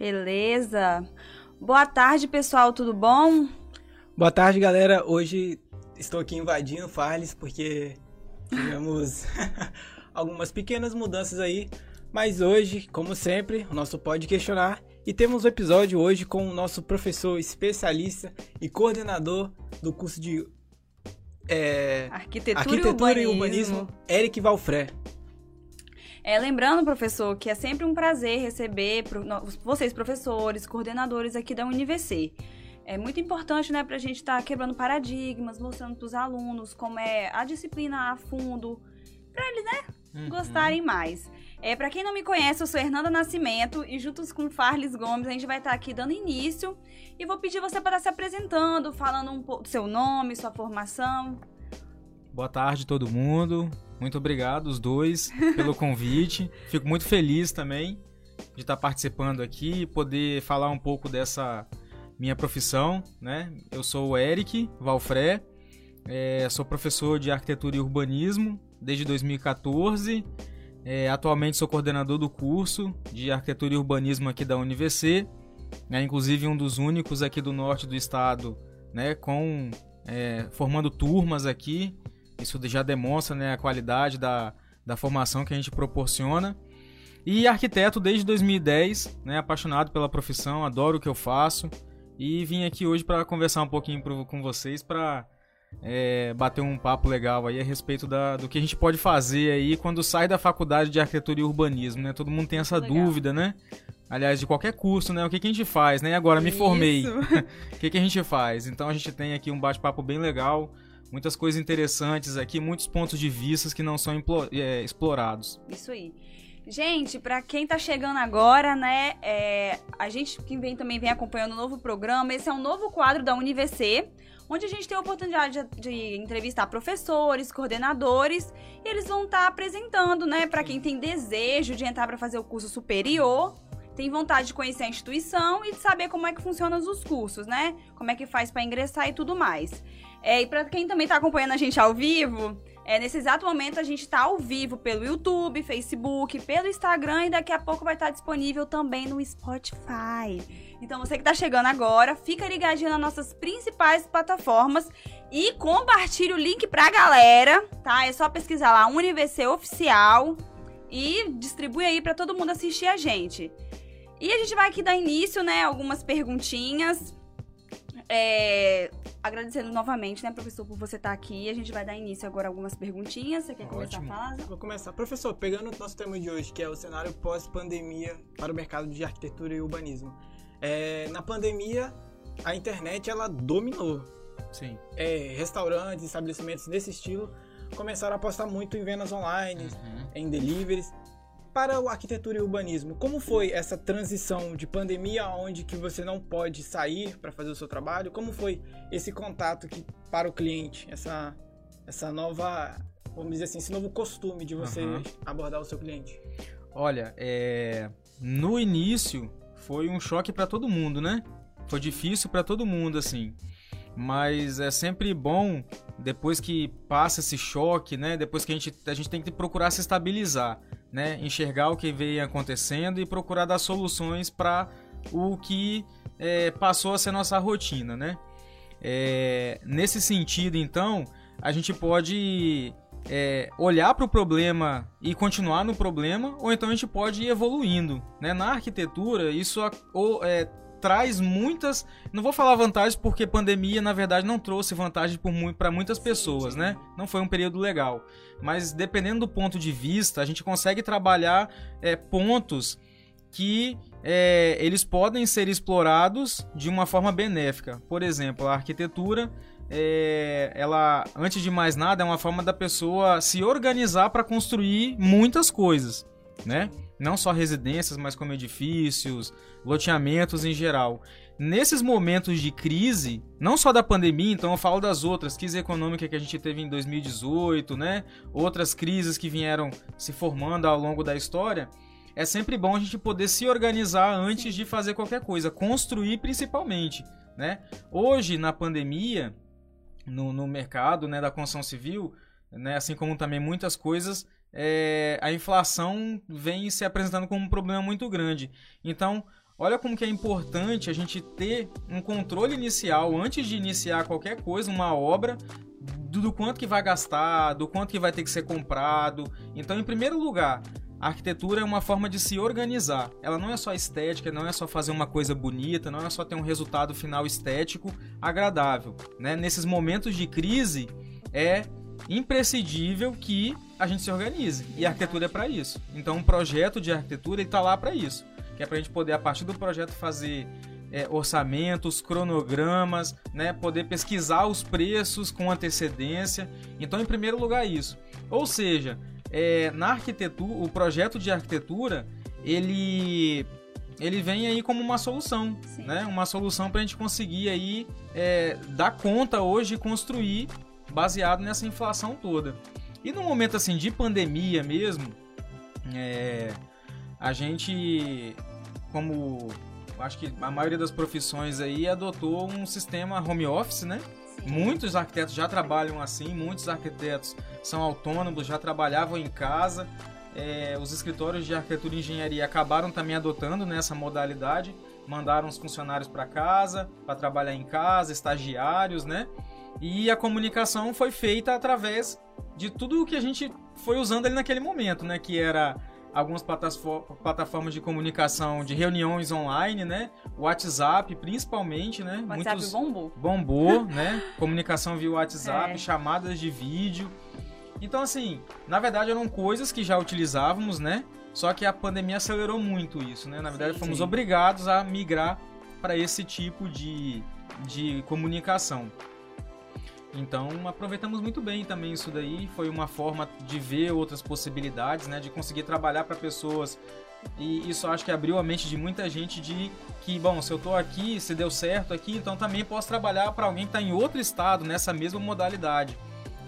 Beleza. Boa tarde, pessoal, tudo bom? Boa tarde, galera. Hoje estou aqui invadindo Farles porque tivemos algumas pequenas mudanças aí, mas hoje, como sempre, o nosso pode questionar e temos um episódio hoje com o nosso professor especialista e coordenador do curso de é, Arquitetura, Arquitetura e, urbanismo. e Urbanismo, Eric Valfré. É, lembrando, professor, que é sempre um prazer receber vocês, professores, coordenadores aqui da UniVC. É muito importante, né, para a gente estar tá quebrando paradigmas, mostrando para os alunos como é a disciplina a fundo, para eles, né, uhum. gostarem mais. É, para quem não me conhece, eu sou Hernanda Nascimento e juntos com Farles Gomes a gente vai estar tá aqui dando início e vou pedir você para estar se apresentando, falando um pouco do seu nome, sua formação. Boa tarde todo mundo. Muito obrigado, os dois, pelo convite. Fico muito feliz também de estar participando aqui e poder falar um pouco dessa minha profissão, né? Eu sou o Eric Valfré, é, sou professor de arquitetura e urbanismo desde 2014. É, atualmente sou coordenador do curso de arquitetura e urbanismo aqui da UniVC, né? inclusive um dos únicos aqui do norte do estado, né? Com é, formando turmas aqui isso já demonstra né, a qualidade da, da formação que a gente proporciona. E arquiteto desde 2010, né, apaixonado pela profissão, adoro o que eu faço. E vim aqui hoje para conversar um pouquinho pro, com vocês para é, bater um papo legal aí a respeito da, do que a gente pode fazer aí quando sai da faculdade de arquitetura e urbanismo, né? Todo mundo tem essa legal. dúvida, né? Aliás, de qualquer curso, né? O que, que a gente faz, né? Agora, me formei. o que, que a gente faz? Então, a gente tem aqui um bate-papo bem legal muitas coisas interessantes aqui, muitos pontos de vista que não são é, explorados. Isso aí. Gente, para quem tá chegando agora, né, é, a gente que vem também vem acompanhando o novo programa, esse é um novo quadro da UniVC, onde a gente tem a oportunidade de, de entrevistar professores, coordenadores, e eles vão estar tá apresentando, né, para quem tem desejo de entrar para fazer o curso superior, tem vontade de conhecer a instituição e de saber como é que funcionam os cursos, né? Como é que faz para ingressar e tudo mais. É, e para quem também está acompanhando a gente ao vivo, é, nesse exato momento a gente está ao vivo pelo YouTube, Facebook, pelo Instagram e daqui a pouco vai estar tá disponível também no Spotify. Então você que está chegando agora, fica ligadinho nas nossas principais plataformas e compartilhe o link pra galera, tá? É só pesquisar lá UniVC Oficial e distribui aí para todo mundo assistir a gente. E a gente vai aqui dar início, né, algumas perguntinhas é, agradecendo novamente, né, professor, por você estar aqui. A gente vai dar início agora a algumas perguntinhas. Você quer Ótimo. começar a falar? Vou começar. Professor, pegando o nosso tema de hoje, que é o cenário pós-pandemia para o mercado de arquitetura e urbanismo. É, na pandemia, a internet ela dominou. Sim. É, restaurantes, estabelecimentos desse estilo começaram a apostar muito em vendas online, uhum. em deliveries para o arquitetura e urbanismo, como foi essa transição de pandemia onde que você não pode sair para fazer o seu trabalho? Como foi esse contato que, para o cliente, essa, essa nova, vamos dizer assim, esse novo costume de você uhum. abordar o seu cliente? Olha, é... no início foi um choque para todo mundo, né? Foi difícil para todo mundo, assim. Mas é sempre bom, depois que passa esse choque, né? Depois que a gente, a gente tem que procurar se estabilizar né, enxergar o que veio acontecendo e procurar dar soluções para o que é, passou a ser nossa rotina, né? É, nesse sentido, então, a gente pode é, olhar para o problema e continuar no problema, ou então a gente pode ir evoluindo. Né? Na arquitetura, isso é, traz muitas. Não vou falar vantagens porque pandemia, na verdade, não trouxe vantagem para muitas pessoas, né? Não foi um período legal. Mas dependendo do ponto de vista, a gente consegue trabalhar é, pontos que é, eles podem ser explorados de uma forma benéfica. Por exemplo, a arquitetura, é, ela, antes de mais nada, é uma forma da pessoa se organizar para construir muitas coisas, né? Não só residências, mas como edifícios, loteamentos em geral. Nesses momentos de crise, não só da pandemia, então eu falo das outras, crise econômica que a gente teve em 2018, né? Outras crises que vieram se formando ao longo da história, é sempre bom a gente poder se organizar antes de fazer qualquer coisa, construir principalmente, né? Hoje, na pandemia, no, no mercado né, da construção civil, né, assim como também muitas coisas, é, a inflação vem se apresentando como um problema muito grande. Então, olha como que é importante a gente ter um controle inicial antes de iniciar qualquer coisa, uma obra, do, do quanto que vai gastar, do quanto que vai ter que ser comprado. Então, em primeiro lugar, a arquitetura é uma forma de se organizar. Ela não é só estética, não é só fazer uma coisa bonita, não é só ter um resultado final estético agradável. Né? Nesses momentos de crise, é imprescindível que a gente se organize. E a arquitetura é para isso. Então, um projeto de arquitetura está lá para isso. Que é para a gente poder, a partir do projeto, fazer é, orçamentos, cronogramas, né, poder pesquisar os preços com antecedência. Então, em primeiro lugar, isso. Ou seja, é, na arquitetura, o projeto de arquitetura, ele ele vem aí como uma solução, Sim. né? Uma solução para a gente conseguir aí é, dar conta hoje e construir baseado nessa inflação toda. E no momento assim de pandemia mesmo, é, a gente, como acho que a maioria das profissões aí adotou um sistema home office, né? Muitos arquitetos já trabalham assim, muitos arquitetos são autônomos, já trabalhavam em casa. É, os escritórios de arquitetura e engenharia acabaram também adotando nessa né, modalidade, mandaram os funcionários para casa, para trabalhar em casa, estagiários, né? E a comunicação foi feita através de tudo o que a gente foi usando ali naquele momento, né? Que era algumas plataformas de comunicação de reuniões online, né? WhatsApp, principalmente, né? WhatsApp Muitos bombou. Bombou, né? Comunicação via WhatsApp, é. chamadas de vídeo. Então, assim, na verdade eram coisas que já utilizávamos, né? Só que a pandemia acelerou muito isso, né? Na verdade, sim, fomos sim. obrigados a migrar para esse tipo de, de comunicação. Então aproveitamos muito bem também isso daí. Foi uma forma de ver outras possibilidades, né? De conseguir trabalhar para pessoas. E isso acho que abriu a mente de muita gente de que, bom, se eu estou aqui, se deu certo aqui, então também posso trabalhar para alguém que está em outro estado, nessa mesma modalidade.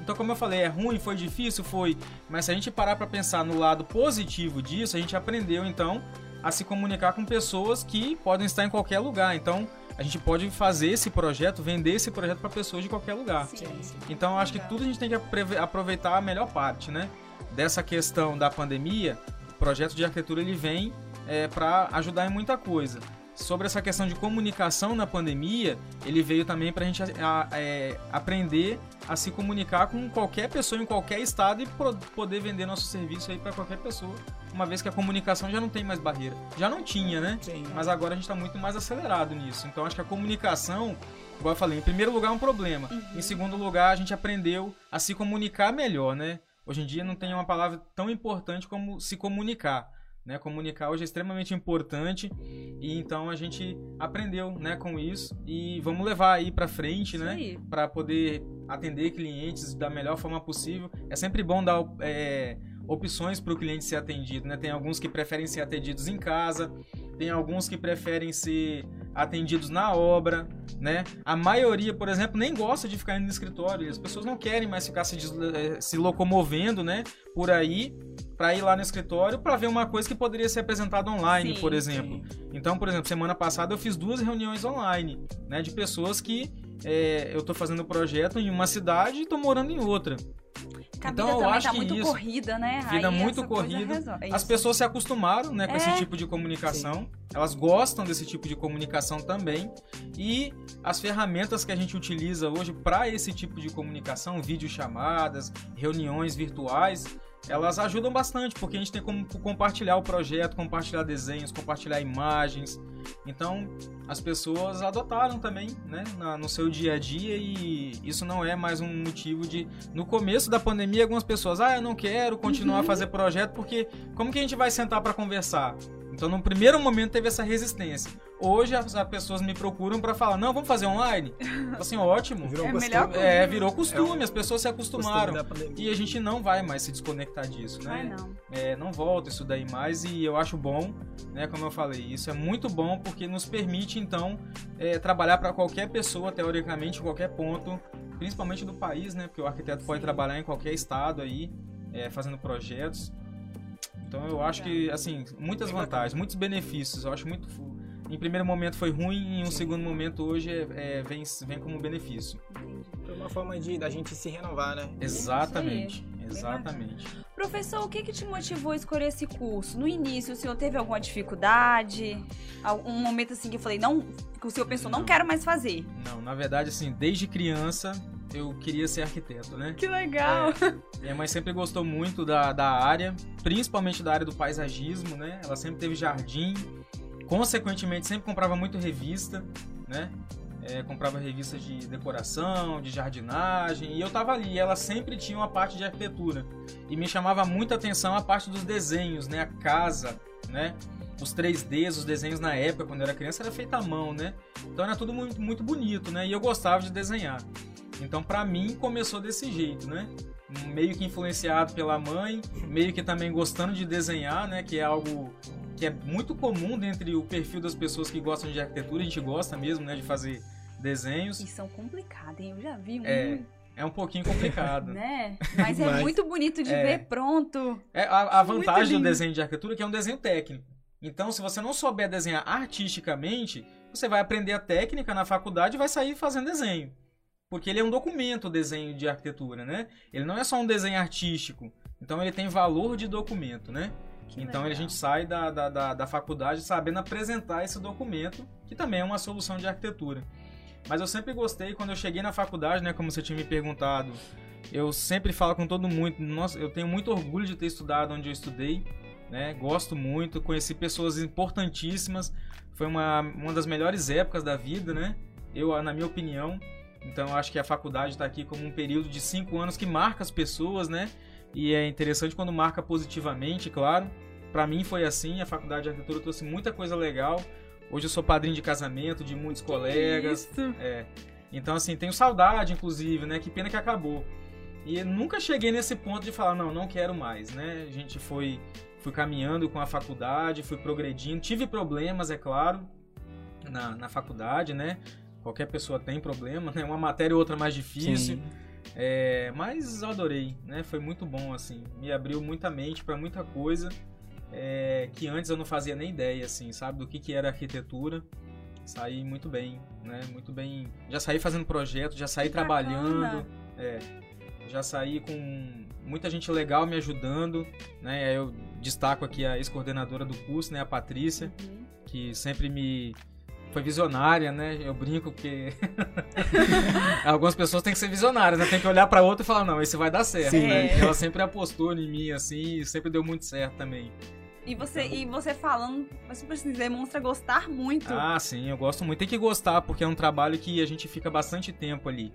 Então, como eu falei, é ruim, foi difícil, foi. Mas se a gente parar para pensar no lado positivo disso, a gente aprendeu então a se comunicar com pessoas que podem estar em qualquer lugar. Então, a gente pode fazer esse projeto, vender esse projeto para pessoas de qualquer lugar. Sim, sim. Então, acho que tudo a gente tem que aproveitar a melhor parte, né? Dessa questão da pandemia, o projeto de arquitetura ele vem é, para ajudar em muita coisa sobre essa questão de comunicação na pandemia, ele veio também para a gente é, aprender a se comunicar com qualquer pessoa em qualquer estado e poder vender nosso serviço aí para qualquer pessoa, uma vez que a comunicação já não tem mais barreira. Já não tinha, né? Sim. Mas agora a gente está muito mais acelerado nisso. Então acho que a comunicação, igual eu falei, em primeiro lugar é um problema. Uhum. Em segundo lugar, a gente aprendeu a se comunicar melhor, né? Hoje em dia não tem uma palavra tão importante como se comunicar. Né, comunicar hoje é extremamente importante e então a gente aprendeu né, com isso e vamos levar aí para frente né, para poder atender clientes da melhor forma possível. É sempre bom dar é, opções para o cliente ser atendido. Né? Tem alguns que preferem ser atendidos em casa, tem alguns que preferem ser atendidos na obra, né? A maioria, por exemplo, nem gosta de ficar indo no escritório. As pessoas não querem mais ficar se, eh, se locomovendo, né? Por aí para ir lá no escritório para ver uma coisa que poderia ser apresentada online, sim, por exemplo. Sim. Então, por exemplo, semana passada eu fiz duas reuniões online, né? De pessoas que é, eu estou fazendo o projeto em uma cidade e estou morando em outra então eu acho tá que muito isso, corrida, né? Vida Aí muito corrida. As pessoas se acostumaram, né, com é. esse tipo de comunicação. Sim. Elas gostam desse tipo de comunicação também. E as ferramentas que a gente utiliza hoje para esse tipo de comunicação, videochamadas, reuniões virtuais, elas ajudam bastante, porque a gente tem como compartilhar o projeto, compartilhar desenhos, compartilhar imagens. Então, as pessoas adotaram também, né, na, no seu dia a dia e isso não é mais um motivo de... No começo da pandemia, algumas pessoas, ah, eu não quero continuar uhum. a fazer projeto porque como que a gente vai sentar para conversar? Então, no primeiro momento, teve essa resistência. Hoje, as, as pessoas me procuram para falar: não, vamos fazer online? Assim, ótimo. Virou é, costume. é, virou costume, é as pessoas se acostumaram. E a gente não vai mais se desconectar disso, né? não. É, não volta isso daí mais e eu acho bom, né? Como eu falei, isso é muito bom porque nos permite, então, é, trabalhar para qualquer pessoa, teoricamente, em qualquer ponto, principalmente do país, né? Porque o arquiteto Sim. pode trabalhar em qualquer estado aí, é, fazendo projetos. Então eu acho que, assim, muitas vantagens, muitos benefícios. Eu acho muito. Em primeiro momento foi ruim, em um Sim. segundo momento hoje é, é, vem, vem como benefício. Foi uma forma de da gente se renovar, né? Exatamente. Exatamente. Professor, o que, que te motivou a escolher esse curso? No início, o senhor teve alguma dificuldade? Um momento assim que eu falei, não, que o senhor pensou, não, não quero mais fazer? Não, na verdade, assim, desde criança eu queria ser arquiteto, né? Que legal! É, minha mãe sempre gostou muito da, da área, principalmente da área do paisagismo, né? Ela sempre teve jardim, consequentemente sempre comprava muito revista, né? É, comprava revistas de decoração, de jardinagem, e eu tava ali. E ela sempre tinha uma parte de arquitetura. E me chamava muita atenção a parte dos desenhos, né? A casa, né? Os 3Ds, os desenhos na época, quando eu era criança, era feito à mão, né? Então era tudo muito, muito bonito, né? E eu gostava de desenhar. Então, para mim, começou desse jeito, né? Meio que influenciado pela mãe, meio que também gostando de desenhar, né? Que é algo que é muito comum dentre o perfil das pessoas que gostam de arquitetura. A gente gosta mesmo, né? De fazer desenhos. E são complicados, hein? Eu já vi um. É, é um pouquinho complicado. né? Mas é Mas, muito bonito de é, ver pronto. É, a, a vantagem do desenho de arquitetura é que é um desenho técnico. Então, se você não souber desenhar artisticamente, você vai aprender a técnica na faculdade e vai sair fazendo desenho. Porque ele é um documento, o desenho de arquitetura, né? Ele não é só um desenho artístico. Então ele tem valor de documento, né? Que então legal. a gente sai da, da, da, da, faculdade sabendo apresentar esse documento, que também é uma solução de arquitetura. Mas eu sempre gostei, quando eu cheguei na faculdade, né? Como você tinha me perguntado, eu sempre falo com todo mundo, nossa, eu tenho muito orgulho de ter estudado onde eu estudei, né? Gosto muito, conheci pessoas importantíssimas, foi uma, uma das melhores épocas da vida, né? Eu, na minha opinião, então acho que a faculdade está aqui como um período de cinco anos que marca as pessoas, né? E é interessante quando marca positivamente, claro. Para mim foi assim, a faculdade de arquitetura trouxe muita coisa legal. Hoje eu sou padrinho de casamento de muitos colegas. Isso. É. Então assim, tenho saudade inclusive, né? Que pena que acabou. E nunca cheguei nesse ponto de falar, não, não quero mais, né? A gente foi fui caminhando com a faculdade, fui progredindo, tive problemas, é claro, na, na faculdade, né? Qualquer pessoa tem problema, né? Uma matéria ou outra mais difícil. É, mas eu adorei, né? Foi muito bom, assim. Me abriu muita mente para muita coisa é, que antes eu não fazia nem ideia, assim, sabe? Do que, que era arquitetura. Saí muito bem, né? Muito bem. Já saí fazendo projeto, já saí que trabalhando. É, já saí com muita gente legal me ajudando, né? Eu destaco aqui a ex-coordenadora do curso, né? A Patrícia, uhum. que sempre me foi visionária, né? Eu brinco que algumas pessoas têm que ser visionárias, né? Tem que olhar para outra e falar, não, esse vai dar certo, Sim. né? Ela sempre apostou em mim assim, e sempre deu muito certo também. E você, e você falando, você demonstra gostar muito. Ah, sim, eu gosto muito. Tem que gostar, porque é um trabalho que a gente fica bastante tempo ali,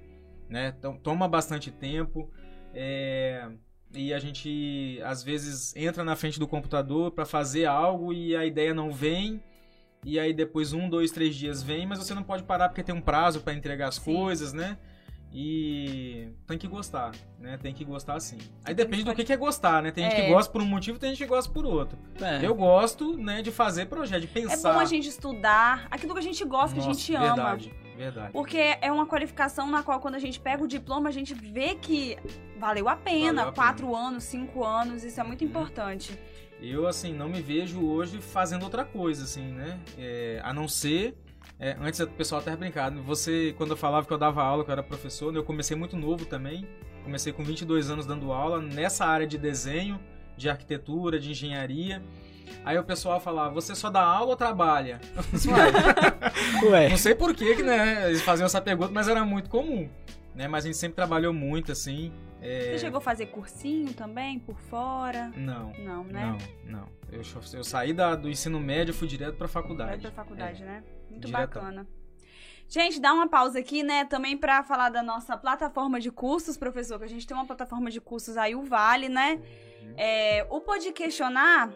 né? Então, toma bastante tempo. É... E a gente, às vezes, entra na frente do computador para fazer algo e a ideia não vem e aí depois um, dois, três dias vem, mas você não pode parar porque tem um prazo para entregar as Sim. coisas, né? E tem que gostar, né? Tem que gostar sim. Aí depende do que, que é gostar, né? Tem é. gente que é. gosta por um motivo, tem gente que gosta por outro. É. Eu gosto, né, de fazer projeto, de pensar. É bom a gente estudar aquilo que a gente gosta, Nossa, que a gente ama. Verdade, verdade. Porque é uma qualificação na qual, quando a gente pega o diploma, a gente vê que valeu a pena. Valeu a quatro pena. anos, cinco anos, isso é muito hum. importante. Eu, assim, não me vejo hoje fazendo outra coisa, assim, né? É, a não ser. É, antes o pessoal até brincado. Você, quando eu falava que eu dava aula, que eu era professor, né, eu comecei muito novo também. Comecei com 22 anos dando aula nessa área de desenho, de arquitetura, de engenharia. Aí o pessoal falava, você só dá aula ou trabalha? Ué. Não sei por que, né? Eles faziam essa pergunta, mas era muito comum. Né? Mas a gente sempre trabalhou muito, assim. É... Você chegou a fazer cursinho também, por fora? Não. Não, né? Não, não. Eu, eu saí da, do ensino médio e fui direto pra faculdade. Direto pra faculdade, é. né? Muito Diretão. bacana. Gente, dá uma pausa aqui, né? Também para falar da nossa plataforma de cursos, professor, que a gente tem uma plataforma de cursos aí, o Vale, né? Uhum. É, o Pode Questionar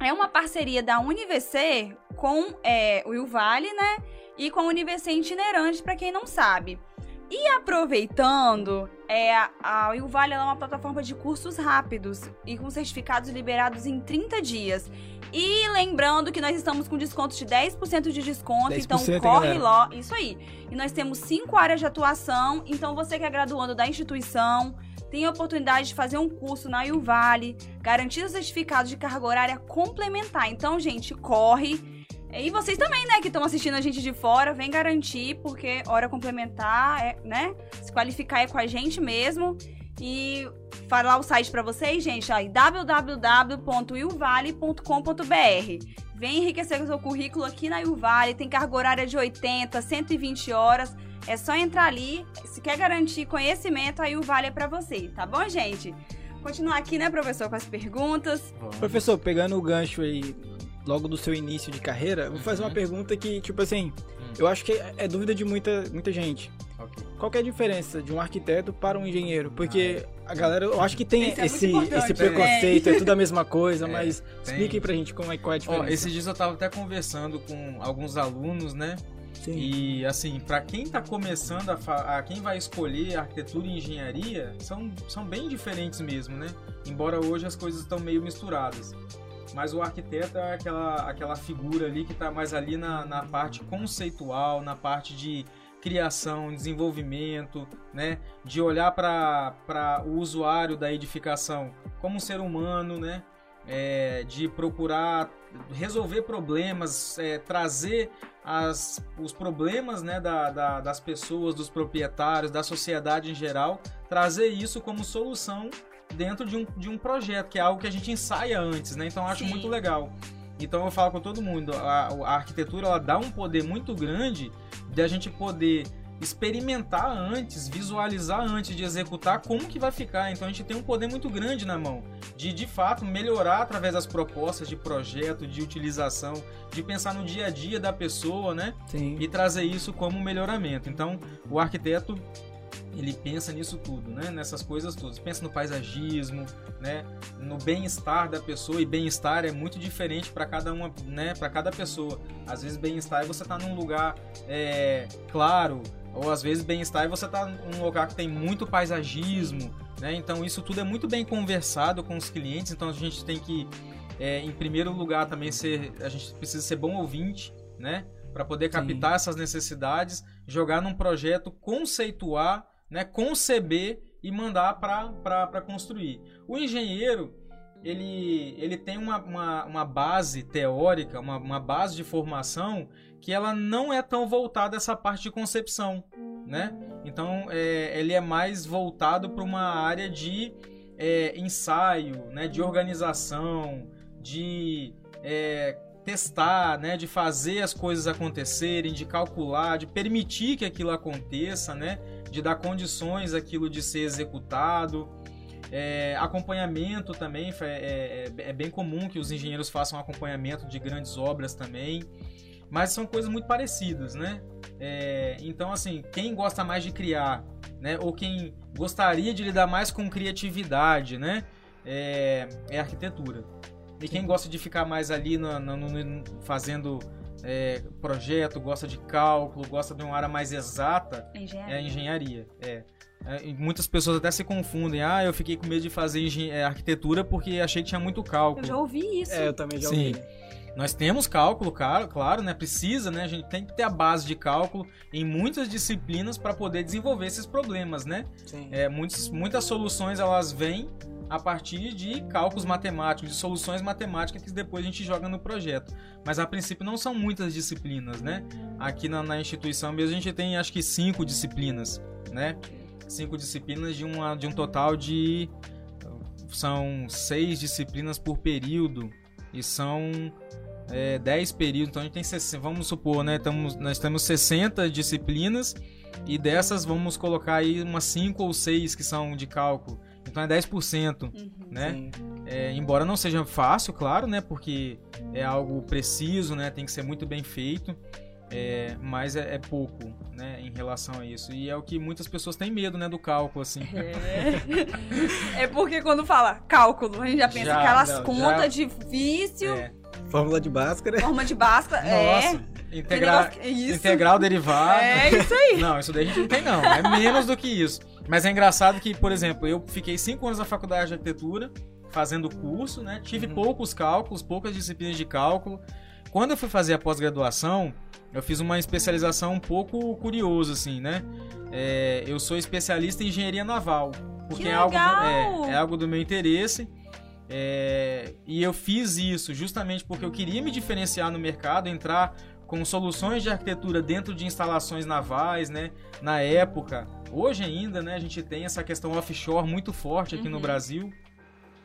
é uma parceria da UniVC com é, o Vale, né? E com a UniVC Itinerante, para quem não sabe. E aproveitando, é, a, a Vale é uma plataforma de cursos rápidos e com certificados liberados em 30 dias. E lembrando que nós estamos com desconto de 10% de desconto, 10%, então corre lá. Isso aí. E nós temos cinco áreas de atuação, então você que é graduando da instituição tem a oportunidade de fazer um curso na Vale, garantir os certificados de carga horária complementar. Então, gente, corre e vocês também, né, que estão assistindo a gente de fora, vem garantir, porque hora complementar, é, né? Se qualificar é com a gente mesmo. E falar o site para vocês, gente, ó, www.ilvale.com.br. Vem enriquecer o seu currículo aqui na Ilvale, tem carga horária de 80, 120 horas. É só entrar ali, se quer garantir conhecimento, aí o Vale é para você, tá bom, gente? Continuar aqui, né, professor, com as perguntas. Professor, pegando o gancho aí logo do seu início de carreira, vou fazer uma uhum. pergunta que, tipo assim, hum. eu acho que é dúvida de muita, muita gente. Okay. Qual é a diferença de um arquiteto para um engenheiro? Porque ah, é. a galera, eu acho que tem é esse, esse preconceito, é. é tudo a mesma coisa, é, mas tem. explique pra gente como é, qual é a diferença. Ó, esses dias eu tava até conversando com alguns alunos, né? Sim. E assim, para quem está começando a, a, quem vai escolher arquitetura e engenharia, são, são bem diferentes mesmo, né? Embora hoje as coisas estão meio misturadas. Mas o arquiteto é aquela, aquela figura ali que está mais ali na, na parte conceitual, na parte de criação, desenvolvimento, né? De olhar para o usuário da edificação como um ser humano, né? É, de procurar resolver problemas, é, trazer as, os problemas né, da, da, das pessoas, dos proprietários, da sociedade em geral, trazer isso como solução dentro de um, de um projeto, que é algo que a gente ensaia antes, né? Então eu acho Sim. muito legal. Então eu falo com todo mundo, a, a arquitetura ela dá um poder muito grande de a gente poder experimentar antes, visualizar antes de executar como que vai ficar. Então a gente tem um poder muito grande na mão de de fato melhorar através das propostas de projeto, de utilização, de pensar no dia a dia da pessoa, né? Sim. E trazer isso como melhoramento. Então o arquiteto ele pensa nisso tudo, né? Nessas coisas todas. Pensa no paisagismo, né? No bem-estar da pessoa e bem-estar é muito diferente para cada uma, né? Para cada pessoa. Às vezes bem-estar é você tá num lugar é, claro, ou às vezes bem-estar é você tá num lugar que tem muito paisagismo, né? Então isso tudo é muito bem conversado com os clientes. Então a gente tem que, é, em primeiro lugar, também ser, a gente precisa ser bom ouvinte, né? Para poder captar Sim. essas necessidades, jogar num projeto, conceituar né, conceber e mandar para construir. O engenheiro ele, ele tem uma, uma, uma base teórica, uma, uma, base de formação que ela não é tão voltada a essa parte de concepção, né? Então é, ele é mais voltado para uma área de é, ensaio, né? De organização, de é, testar, né? De fazer as coisas acontecerem, de calcular, de permitir que aquilo aconteça, né? De dar condições aquilo de ser executado. É, acompanhamento também, é, é, é, bem comum que os engenheiros façam acompanhamento de grandes obras também, mas são coisas muito parecidas, né? É, então, assim, quem gosta mais de criar, né, ou quem gostaria de lidar mais com criatividade, né, é, é arquitetura. E quem gosta de ficar mais ali no, no, no, fazendo é, projeto, gosta de cálculo, gosta de uma área mais exata, engenharia. é a engenharia. É. É, muitas pessoas até se confundem. Ah, eu fiquei com medo de fazer é, arquitetura porque achei que tinha muito cálculo. Eu já ouvi isso. É, eu também já Sim. ouvi. Nós temos cálculo, claro, claro, né? Precisa, né? A gente tem que ter a base de cálculo em muitas disciplinas para poder desenvolver esses problemas, né? Sim. É, muitas, muitas soluções elas vêm a partir de cálculos matemáticos, de soluções matemáticas que depois a gente joga no projeto. Mas a princípio não são muitas disciplinas, né? Aqui na, na instituição mesmo a gente tem acho que cinco disciplinas, né? Cinco disciplinas de, uma, de um total de. São seis disciplinas por período e são é, 10 períodos. Então a gente tem, vamos supor, né? Tamo, nós temos 60 disciplinas e dessas vamos colocar aí umas 5 ou 6 que são de cálculo. Então é 10%, uhum. né? É, embora não seja fácil, claro, né? Porque é algo preciso, né? Tem que ser muito bem feito. É, mas é, é, pouco, né, em relação a isso. E é o que muitas pessoas têm medo, né, do cálculo, assim. É, é porque quando fala cálculo, a gente já pensa já, aquelas não, contas já... difícil. É. Fórmula de Bhaskara. Fórmula de Bhaskara, é. Nossa, integral, integral derivado. É isso aí. Não, isso daí a gente não tem não, é menos do que isso. Mas é engraçado que, por exemplo, eu fiquei cinco anos na faculdade de arquitetura, fazendo curso, né? Tive uhum. poucos cálculos, poucas disciplinas de cálculo. Quando eu fui fazer a pós-graduação, eu fiz uma especialização um pouco curiosa, assim, né? É, eu sou especialista em engenharia naval, porque é algo, é, é algo do meu interesse. É, e eu fiz isso justamente porque eu queria me diferenciar no mercado, entrar com soluções de arquitetura dentro de instalações navais, né? Na época, hoje ainda, né, a gente tem essa questão offshore muito forte aqui uhum. no Brasil,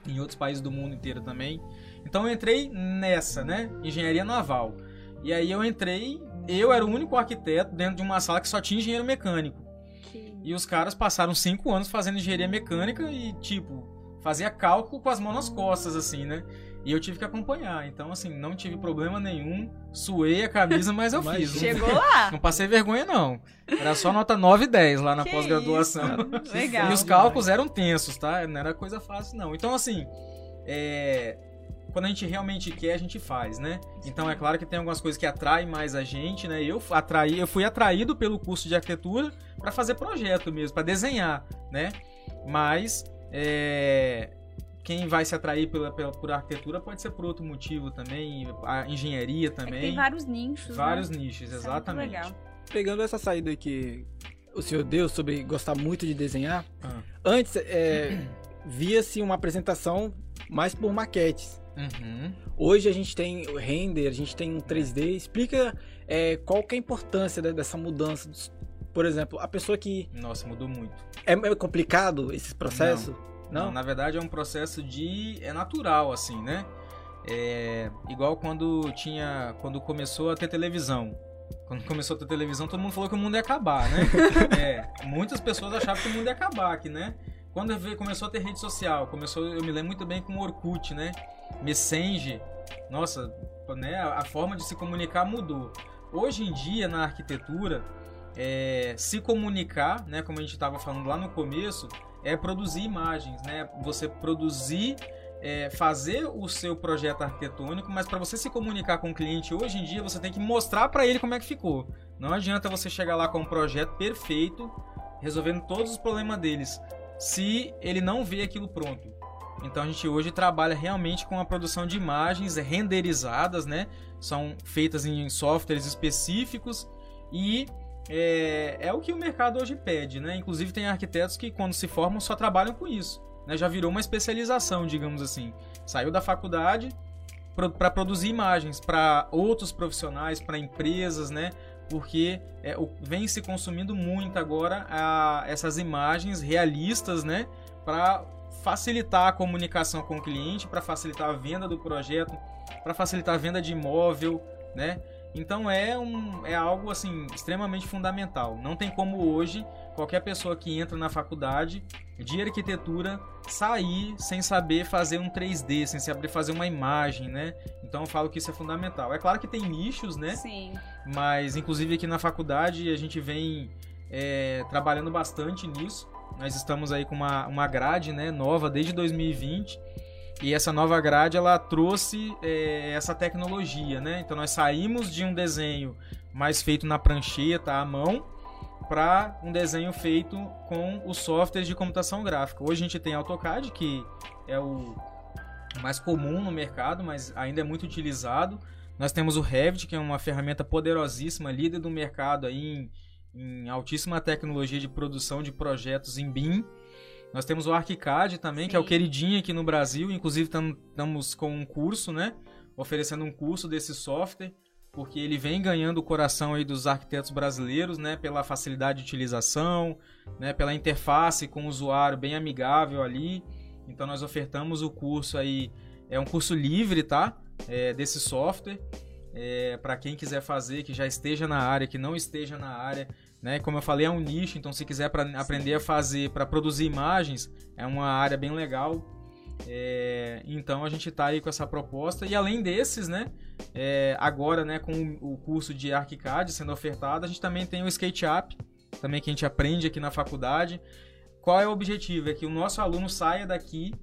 em outros países do mundo inteiro também. Então eu entrei nessa, né? Engenharia naval. E aí eu entrei, eu era o único arquiteto dentro de uma sala que só tinha engenheiro mecânico. E os caras passaram cinco anos fazendo engenharia mecânica e, tipo, fazia cálculo com as mãos nas costas, assim, né? E eu tive que acompanhar. Então, assim, não tive problema nenhum. Suei a camisa, mas eu fiz. Chegou lá. Não passei vergonha, não. Era só nota 9 e 10 lá na pós-graduação. Legal. E os cálculos eram tensos, tá? Não era coisa fácil, não. Então, assim, é... quando a gente realmente quer, a gente faz, né? Então, é claro que tem algumas coisas que atraem mais a gente, né? Eu, atraí, eu fui atraído pelo curso de arquitetura para fazer projeto mesmo, para desenhar, né? Mas... É quem vai se atrair pela, pela, por arquitetura pode ser por outro motivo também, a engenharia também. É tem vários nichos. Vários né? nichos, exatamente. É Pegando essa saída que o senhor deu sobre gostar muito de desenhar, ah. antes é, via-se uma apresentação mais por maquetes. Uhum. Hoje a gente tem o render, a gente tem um 3D. Explica é, qual que é a importância dessa mudança. Por exemplo, a pessoa que. Nossa, mudou muito. É, é complicado esse processo? Não. Não? Na verdade é um processo de. é natural, assim, né? É igual quando tinha. quando começou a ter televisão. Quando começou a ter televisão, todo mundo falou que o mundo ia acabar, né? é, muitas pessoas achavam que o mundo ia acabar aqui, né? Quando começou a ter rede social, começou, eu me lembro muito bem com o Orkut, né? Messenger, nossa, né? A forma de se comunicar mudou. Hoje em dia, na arquitetura, é, se comunicar, né? Como a gente estava falando lá no começo, é produzir imagens, né? Você produzir, é, fazer o seu projeto arquitetônico, mas para você se comunicar com o cliente hoje em dia, você tem que mostrar para ele como é que ficou. Não adianta você chegar lá com um projeto perfeito, resolvendo todos os problemas deles, se ele não vê aquilo pronto. Então a gente hoje trabalha realmente com a produção de imagens renderizadas, né? São feitas em softwares específicos e é, é o que o mercado hoje pede, né? Inclusive tem arquitetos que quando se formam só trabalham com isso, né? Já virou uma especialização, digamos assim. Saiu da faculdade para produzir imagens para outros profissionais, para empresas, né? Porque é, o, vem se consumindo muito agora a, essas imagens realistas, né? Para facilitar a comunicação com o cliente, para facilitar a venda do projeto, para facilitar a venda de imóvel, né? Então é, um, é algo assim extremamente fundamental. Não tem como hoje qualquer pessoa que entra na faculdade de arquitetura sair sem saber fazer um 3D, sem saber fazer uma imagem, né? Então eu falo que isso é fundamental. É claro que tem nichos, né? Sim. Mas inclusive aqui na faculdade a gente vem é, trabalhando bastante nisso. Nós estamos aí com uma, uma grade né, nova desde 2020 e essa nova grade ela trouxe é, essa tecnologia, né? Então nós saímos de um desenho mais feito na prancheta à mão para um desenho feito com os softwares de computação gráfica. Hoje a gente tem AutoCAD, que é o mais comum no mercado, mas ainda é muito utilizado. Nós temos o Revit, que é uma ferramenta poderosíssima, líder do mercado aí em, em altíssima tecnologia de produção de projetos em BIM. Nós temos o ArchiCAD também, Sim. que é o queridinho aqui no Brasil. Inclusive, estamos com um curso, né? Oferecendo um curso desse software, porque ele vem ganhando o coração aí dos arquitetos brasileiros, né? Pela facilidade de utilização, né? Pela interface com o usuário bem amigável ali. Então, nós ofertamos o curso aí. É um curso livre, tá? É, desse software. É, para quem quiser fazer, que já esteja na área, que não esteja na área, né? Como eu falei, é um nicho, então se quiser pra, aprender a fazer, para produzir imagens, é uma área bem legal. É, então a gente está aí com essa proposta e além desses, né, é, agora, né, com o curso de ArchiCAD sendo ofertado, a gente também tem o SketchUp, também que a gente aprende aqui na faculdade. Qual é o objetivo? É que o nosso aluno saia daqui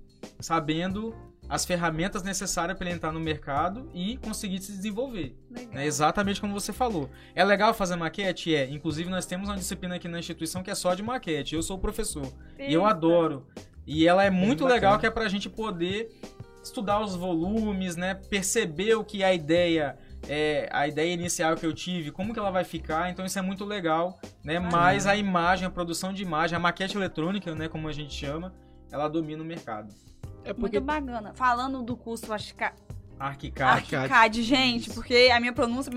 sabendo as ferramentas necessárias para ele entrar no mercado e conseguir se desenvolver. Né? Exatamente como você falou. É legal fazer maquete? É. Inclusive, nós temos uma disciplina aqui na instituição que é só de maquete. Eu sou o professor. Eita. E eu adoro. E ela é muito legal, que é para a gente poder estudar os volumes, né? Perceber o que a ideia é, a ideia inicial que eu tive, como que ela vai ficar, então isso é muito legal, né? Mas a imagem, a produção de imagem, a maquete eletrônica, né, como a gente chama, ela domina o mercado. É porque... Muito bacana. Falando do curso Arquicad. Arquicad, gente, porque a minha pronúncia,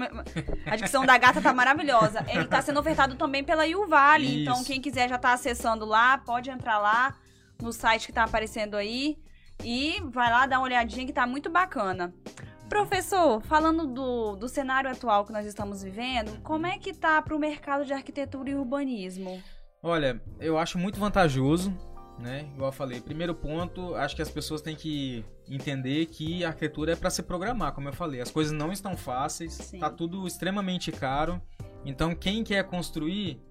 a dicção da gata tá maravilhosa. Ele tá sendo ofertado também pela Vale, então quem quiser já tá acessando lá, pode entrar lá no site que tá aparecendo aí e vai lá dar uma olhadinha que tá muito bacana. Professor, falando do, do cenário atual que nós estamos vivendo, como é que tá para o mercado de arquitetura e urbanismo? Olha, eu acho muito vantajoso, né? Igual eu falei, primeiro ponto, acho que as pessoas têm que entender que a arquitetura é para se programar, como eu falei. As coisas não estão fáceis, Sim. tá tudo extremamente caro. Então, quem quer construir,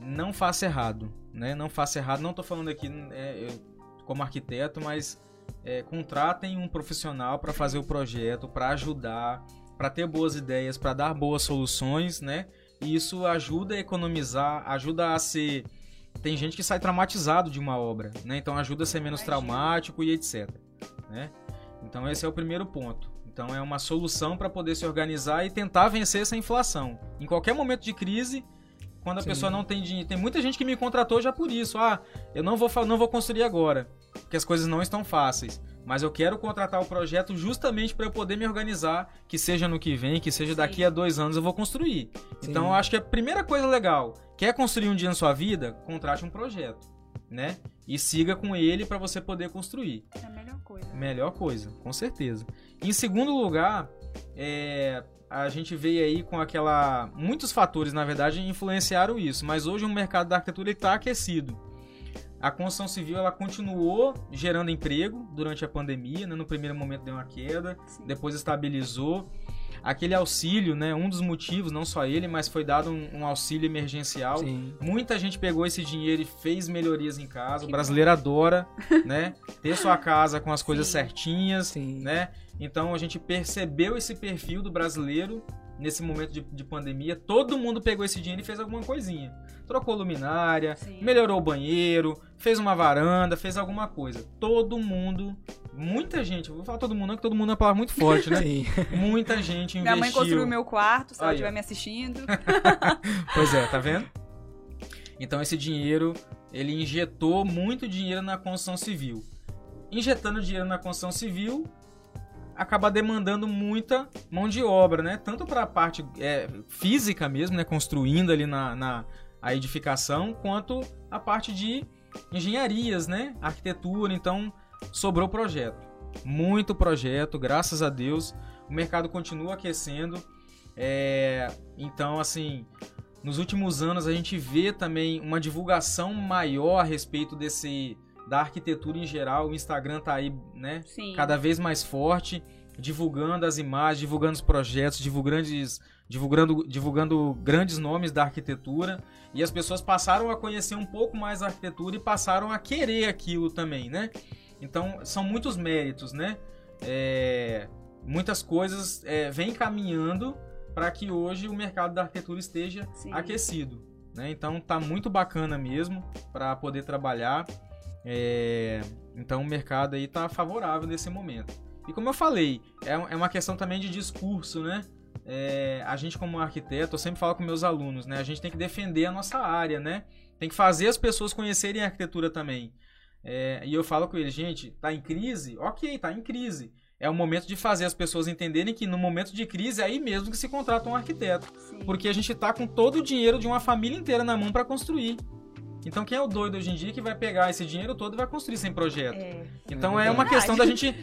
não faça errado, né? Não faça errado. Não estou falando aqui é, eu, como arquiteto, mas é, contratem um profissional para fazer o projeto, para ajudar, para ter boas ideias, para dar boas soluções, né? E isso ajuda a economizar, ajuda a ser. Tem gente que sai traumatizado de uma obra, né? Então ajuda a ser menos traumático e etc. Né? Então esse é o primeiro ponto. Então é uma solução para poder se organizar e tentar vencer essa inflação. Em qualquer momento de crise, quando a Sim. pessoa não tem dinheiro, tem muita gente que me contratou já por isso. Ah, eu não vou não vou construir agora, porque as coisas não estão fáceis mas eu quero contratar o projeto justamente para eu poder me organizar, que seja no que vem, que seja Sim. daqui a dois anos eu vou construir. Sim. Então eu acho que a primeira coisa legal, quer construir um dia na sua vida, contrate um projeto, né? E siga com ele para você poder construir. É a melhor coisa. Melhor coisa, com certeza. Em segundo lugar, é, a gente veio aí com aquela. Muitos fatores, na verdade, influenciaram isso, mas hoje o mercado da arquitetura está aquecido. A construção civil ela continuou gerando emprego durante a pandemia, né? no primeiro momento deu uma queda, Sim. depois estabilizou. Aquele auxílio, né? Um dos motivos, não só ele, mas foi dado um, um auxílio emergencial. Sim. Muita gente pegou esse dinheiro e fez melhorias em casa. Que o brasileiro bom. adora, né? Ter sua casa com as coisas Sim. certinhas, Sim. né? Então a gente percebeu esse perfil do brasileiro nesse momento de, de, pandemia, todo mundo pegou esse dinheiro e fez alguma coisinha. Trocou luminária, Sim. melhorou o banheiro, fez uma varanda, fez alguma coisa. Todo mundo, muita gente, vou falar todo mundo, não, que todo mundo é uma palavra muito forte, né? Sim. Muita gente investiu. Minha mãe construiu meu quarto, se ela estiver me assistindo. pois é, tá vendo? Então esse dinheiro, ele injetou muito dinheiro na construção civil. Injetando dinheiro na construção civil, acaba demandando muita mão de obra, né? Tanto para a parte é, física mesmo, né? Construindo ali na, na a edificação, quanto a parte de engenharias, né? Arquitetura. Então, sobrou projeto. Muito projeto, graças a Deus. O mercado continua aquecendo. É, então, assim, nos últimos anos a gente vê também uma divulgação maior a respeito desse da arquitetura em geral. O Instagram tá aí, né? Sim. Cada vez mais forte, divulgando as imagens, divulgando os projetos, divulgando, divulgando, divulgando grandes nomes da arquitetura. E as pessoas passaram a conhecer um pouco mais a arquitetura e passaram a querer aquilo também, né? Então, são muitos méritos, né? É, muitas coisas é, vêm caminhando para que hoje o mercado da arquitetura esteja Sim. aquecido. Né? Então, tá muito bacana mesmo para poder trabalhar. É, então o mercado aí está favorável nesse momento. E como eu falei, é, é uma questão também de discurso, né? É, a gente como arquiteto, eu sempre falo com meus alunos, né? A gente tem que defender a nossa área, né? Tem que fazer as pessoas conhecerem a arquitetura também. É, e eu falo com eles, gente, tá em crise? Ok, tá em crise. É o momento de fazer as pessoas entenderem que no momento de crise é aí mesmo que se contrata um arquiteto. Sim. Porque a gente tá com todo o dinheiro de uma família inteira na mão para construir. Então quem é o doido hoje em dia que vai pegar esse dinheiro todo e vai construir sem projeto? É. Então é, é uma questão da gente.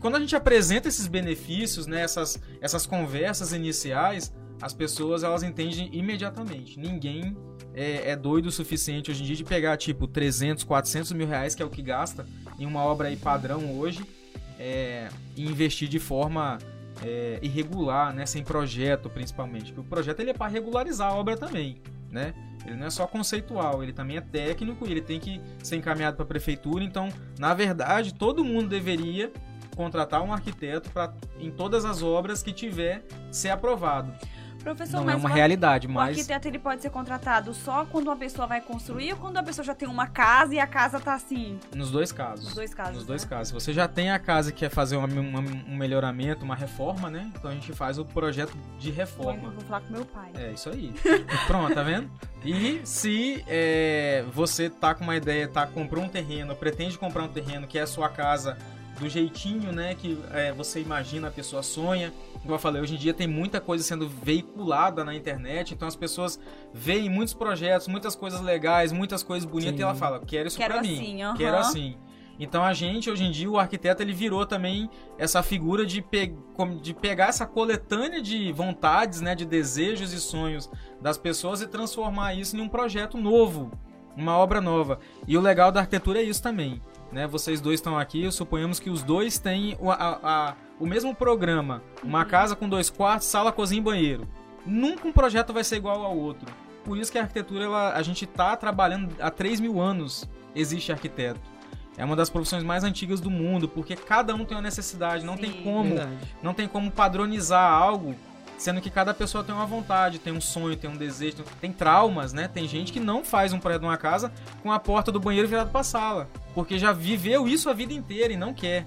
Quando a gente apresenta esses benefícios, né, essas, essas conversas iniciais, as pessoas elas entendem imediatamente. Ninguém é, é, doido o suficiente hoje em dia de pegar tipo 300, 400 mil reais, que é o que gasta em uma obra aí padrão hoje, é, e investir de forma é, irregular, né, sem projeto principalmente. Porque o projeto ele é para regularizar a obra também, né? Ele não é só conceitual, ele também é técnico e ele tem que ser encaminhado para a prefeitura. Então, na verdade, todo mundo deveria contratar um arquiteto para em todas as obras que tiver ser aprovado. Professor, não é uma realidade, mas... O arquiteto ele pode ser contratado só quando uma pessoa vai construir ou quando a pessoa já tem uma casa e a casa tá assim? Nos dois casos. Nos dois casos, Nos dois né? casos. Se você já tem a casa e quer fazer uma, uma, um melhoramento, uma reforma, né? Então a gente faz o projeto de reforma. Eu vou falar com meu pai. É, isso aí. Pronto, tá vendo? E se é, você tá com uma ideia, tá comprou um terreno, pretende comprar um terreno que é a sua casa do jeitinho, né, que é, você imagina, a pessoa sonha. Como eu falei, hoje em dia tem muita coisa sendo veiculada na internet, então as pessoas veem muitos projetos, muitas coisas legais, muitas coisas bonitas Sim. e ela fala, quero isso quero pra assim, mim, uh -huh. quero assim. Então a gente, hoje em dia, o arquiteto ele virou também essa figura de, pe de pegar essa coletânea de vontades, né, de desejos e sonhos das pessoas e transformar isso em um projeto novo, uma obra nova. E o legal da arquitetura é isso também. Né? Vocês dois estão aqui, suponhamos que os dois têm o, a, a, o mesmo programa. Uma uhum. casa com dois quartos, sala, cozinha e banheiro. Nunca um projeto vai ser igual ao outro. Por isso que a arquitetura, ela, a gente está trabalhando há 3 mil anos, existe arquiteto. É uma das profissões mais antigas do mundo, porque cada um tem uma necessidade, não Sim, tem como, verdade. não tem como padronizar algo Sendo que cada pessoa tem uma vontade, tem um sonho, tem um desejo, tem traumas, né? Tem gente que não faz um projeto de uma casa com a porta do banheiro virada para a sala, porque já viveu isso a vida inteira e não quer.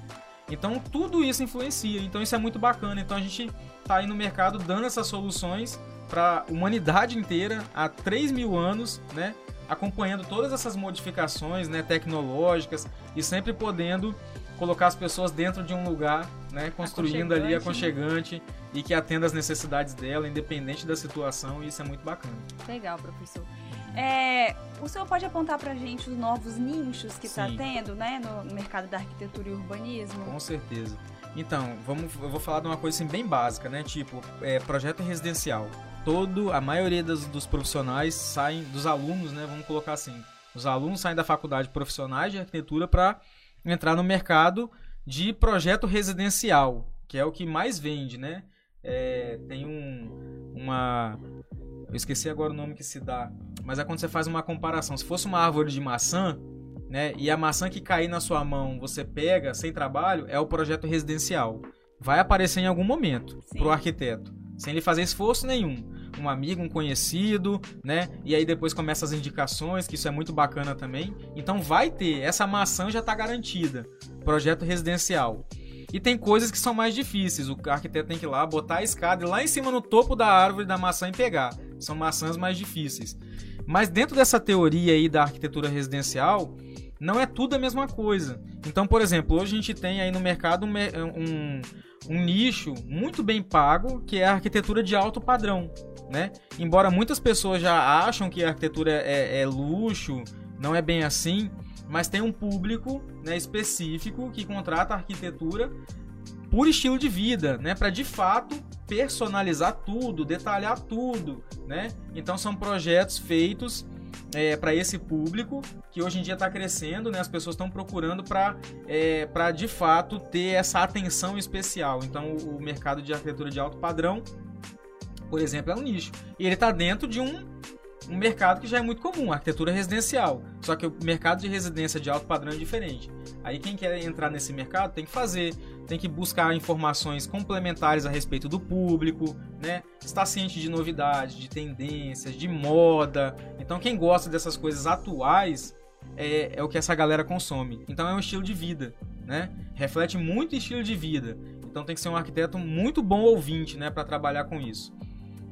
Então tudo isso influencia. Então isso é muito bacana. Então a gente tá aí no mercado dando essas soluções para a humanidade inteira há 3 mil anos, né? Acompanhando todas essas modificações né, tecnológicas e sempre podendo colocar as pessoas dentro de um lugar, né, construindo ali né? E que atenda às necessidades dela, independente da situação, e isso é muito bacana. Legal, professor. É, o senhor pode apontar para a gente os novos nichos que está tendo, né, no mercado da arquitetura e urbanismo? Com certeza. Então, vamos, eu vou falar de uma coisa assim, bem básica, né? Tipo, é, projeto residencial. Todo, a maioria dos, dos profissionais saem, dos alunos, né? Vamos colocar assim, os alunos saem da faculdade profissionais de arquitetura para entrar no mercado de projeto residencial, que é o que mais vende, né? É, tem um, uma. Eu esqueci agora o nome que se dá, mas é quando você faz uma comparação. Se fosse uma árvore de maçã, né? E a maçã que cair na sua mão você pega sem trabalho, é o projeto residencial. Vai aparecer em algum momento para o arquiteto, sem ele fazer esforço nenhum um amigo, um conhecido, né? E aí depois começa as indicações, que isso é muito bacana também. Então vai ter, essa maçã já está garantida. Projeto residencial. E tem coisas que são mais difíceis. O arquiteto tem que ir lá, botar a escada e lá em cima no topo da árvore da maçã e pegar. São maçãs mais difíceis. Mas dentro dessa teoria aí da arquitetura residencial, não é tudo a mesma coisa. Então, por exemplo, hoje a gente tem aí no mercado um, um, um nicho muito bem pago, que é a arquitetura de alto padrão né? Embora muitas pessoas já acham que a arquitetura é, é luxo, não é bem assim, mas tem um público né, específico que contrata arquitetura por estilo de vida, né? Para de fato personalizar tudo, detalhar tudo, né? Então são projetos feitos é, para esse público que hoje em dia está crescendo, né? As pessoas estão procurando para é, para de fato ter essa atenção especial. Então o mercado de arquitetura de alto padrão por exemplo, é um nicho. E ele está dentro de um, um mercado que já é muito comum, arquitetura residencial. Só que o mercado de residência de alto padrão é diferente. Aí quem quer entrar nesse mercado tem que fazer, tem que buscar informações complementares a respeito do público, né? Estar ciente de novidades, de tendências, de moda. Então quem gosta dessas coisas atuais é, é o que essa galera consome. Então é um estilo de vida, né? Reflete muito estilo de vida. Então tem que ser um arquiteto muito bom ouvinte, né, para trabalhar com isso.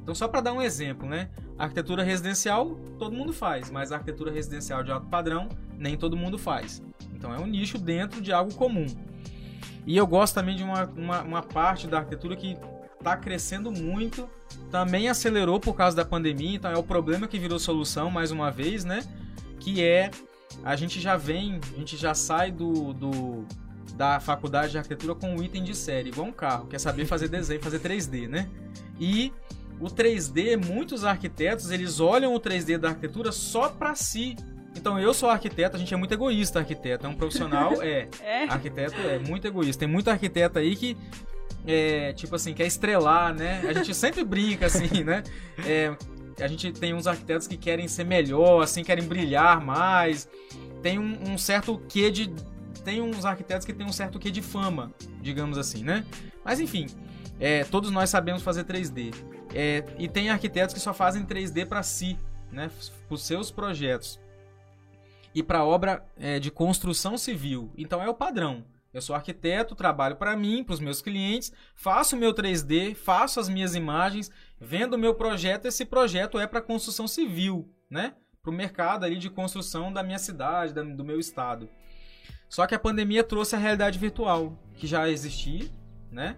Então, só para dar um exemplo, né? Arquitetura residencial todo mundo faz, mas arquitetura residencial de alto padrão nem todo mundo faz. Então, é um nicho dentro de algo comum. E eu gosto também de uma, uma, uma parte da arquitetura que está crescendo muito, também acelerou por causa da pandemia, então é o problema que virou solução mais uma vez, né? Que é a gente já vem, a gente já sai do, do da faculdade de arquitetura com um item de série, igual um carro, quer saber fazer desenho, fazer 3D, né? E o 3D, muitos arquitetos, eles olham o 3D da arquitetura só para si. Então, eu sou arquiteto, a gente é muito egoísta, arquiteto. É um profissional, é. é. Arquiteto é muito egoísta. Tem muito arquiteto aí que, é, tipo assim, quer estrelar, né? A gente sempre brinca, assim, né? É, a gente tem uns arquitetos que querem ser melhor, assim, querem brilhar mais. Tem um, um certo quê de. Tem uns arquitetos que tem um certo quê de fama, digamos assim, né? Mas enfim, é, todos nós sabemos fazer 3D. É, e tem arquitetos que só fazem 3D para si, né, para os seus projetos. E para obra é, de construção civil. Então é o padrão. Eu sou arquiteto, trabalho para mim, para os meus clientes, faço o meu 3D, faço as minhas imagens, vendo o meu projeto. Esse projeto é para construção civil, né? Para o mercado ali de construção da minha cidade, do meu estado. Só que a pandemia trouxe a realidade virtual, que já existia, né?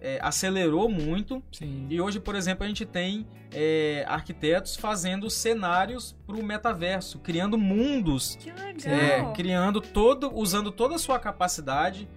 É, acelerou muito. Sim. E hoje, por exemplo, a gente tem é, arquitetos fazendo cenários para o metaverso, criando mundos, Que legal. é, criando todo, usando toda a sua capacidade,